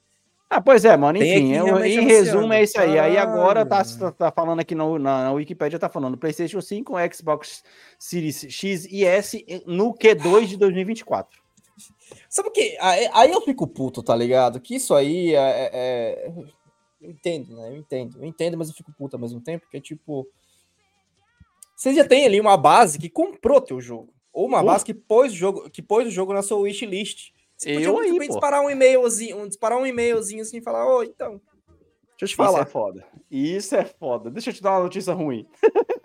Ah, pois é, mano. Enfim, eu- em resumo é isso aí. Aí agora tá, tá, tá falando aqui no, na, na Wikipedia, tá falando PlayStation 5, Xbox Series X e S no Q2 de 2024. Sabe o que? Aí, aí eu fico puto, tá ligado? Que isso aí é, é- é- Eu entendo, né? Eu entendo. Eu entendo, mas eu fico puto ao mesmo tempo, porque, tipo. Você já tem ali uma base que comprou teu jogo. Ou uma Pô. base que pôs, o jogo, que pôs o jogo na sua wishlist. Você podia Eu muito aí, bem pô. disparar um e-mailzinho, um- disparar um e-mailzinho assim e falar, ô, então. Deixa eu te Isso é falar. foda. Isso é foda. Deixa eu te dar uma notícia ruim.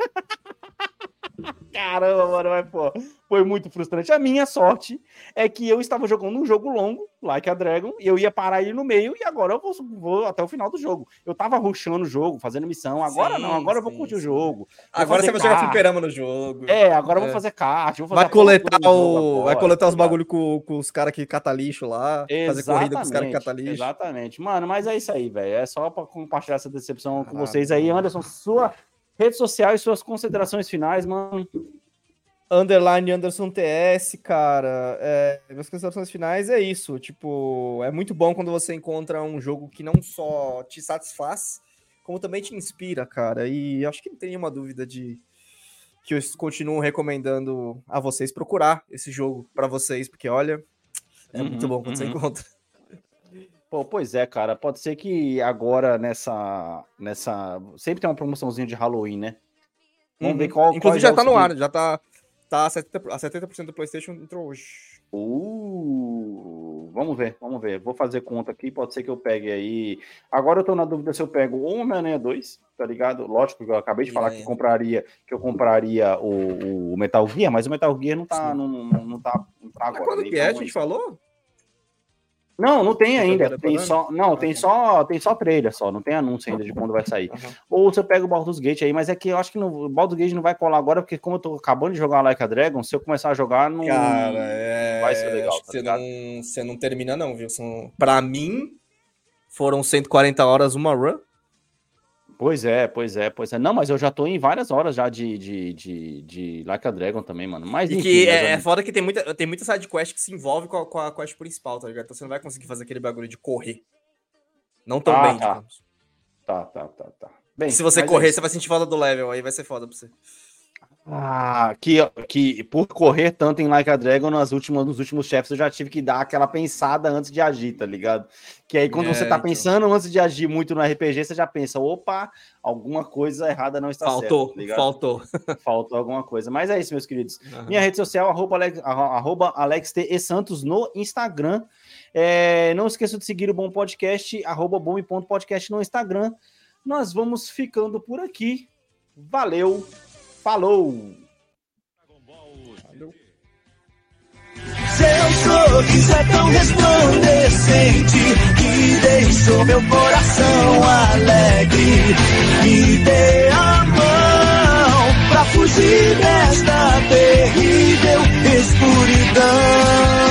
Caramba, mano, mas pô, foi muito frustrante. A minha sorte é que eu estava jogando um jogo longo, Like a Dragon, e eu ia parar ele no meio, e agora eu vou, vou até o final do jogo. Eu tava rushando o jogo, fazendo missão. Agora Sim, não, agora eu vou sim, curtir o sim. jogo. Agora você vai jogar fliperama no jogo. É, agora eu vou É. fazer fazer Vai coletar, o... vai coletar os bagulho com, com os caras que cata lixo lá. Fazer corrida com os caras que cata lixo. Exatamente. Mano, mas é isso aí, velho. É só pra compartilhar essa decepção com vocês aí. Anderson, sua rede social e suas considerações finais, mano. Underline Anderson TS, cara. É, minhas considerações finais é isso. Tipo, é muito bom quando você encontra um jogo que não só te satisfaz, como também te inspira, cara. E acho que não tem nenhuma dúvida de que eu continuo recomendando a vocês procurar esse jogo pra vocês, porque olha, é muito Uhum, bom quando você uhum. encontra. Pô, pois é, cara. Pode ser que agora nessa. nessa sempre tem uma promoçãozinha de Halloween, né? Vamos ver Uhum. qual. Inclusive quais já jogos tá no que- ar, já tá, tá a 70%, a 70% do PlayStation entrou hoje. Uh, vamos ver, vamos ver. Vou fazer conta aqui, pode ser que eu pegue aí. Agora eu tô na dúvida se eu pego o Homem-Aranha 2, tá ligado? Lógico que eu acabei de falar que Homem-Aranha. compraria, que eu compraria o, o Metal Gear, mas o Metal Gear não tá, não, não, não tá, não tá Mas agora. quando né? que é? A gente falou? Não, não tem tá ainda. Tem só, não, Ah, tem tá. só, tem só trailer só, não tem anúncio ainda de quando vai sair. Aham. Ou você pega o Baldur's Gate aí, mas é que eu acho que no, o Baldur's Gate não vai colar agora, porque como eu tô acabando de jogar Like a Dragon, se eu começar a jogar, não Cara, é... vai ser legal, tá você, não, você não termina, não, viu? São... Pra mim, foram 140 horas uma run. Pois é, pois é, pois é. Não, mas eu já tô em várias horas já de, de, de, de Like a Dragon também, mano. Mas E enfim, que mas é, é foda que tem muita, tem muita side quest que se envolve com a, com a quest principal, tá ligado? Então você não vai conseguir fazer aquele bagulho de correr. Não tão Ah, bem, tá. digamos. Tá, tá, tá, tá. Bem, Se você é correr, isso. você vai sentir falta do level, aí vai ser foda pra você. Ah, que, que por correr tanto em Like a Dragon, nas últimas, nos últimos chefes, eu já tive que dar aquela pensada antes de agir, tá ligado? Que aí quando É, você tá então. pensando antes de agir muito no RPG, você já pensa, opa, alguma coisa errada não está faltou, certa, tá ligado? faltou. Faltou alguma coisa. Mas é isso, meus queridos. Aham. Minha rede social, arroba Alex, arro- arroba Alex T. E Santos no Instagram. É, não esqueça de seguir o Bom Podcast, arroba bom e ponto podcast no Instagram. Nós vamos ficando por aqui. Valeu, falou! Seu sorriso é tão resplandecente que deixou meu coração alegre. Me dê a mão pra fugir desta terrível escuridão.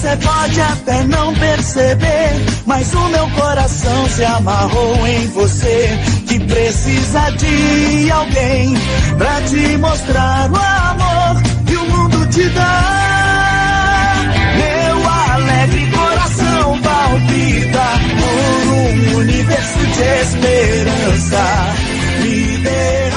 Você pode até não perceber, mas o meu coração se amarrou em você. Que precisa de alguém pra te mostrar o amor que o mundo te dá. Meu alegre coração palpita por um universo de esperança. Me dê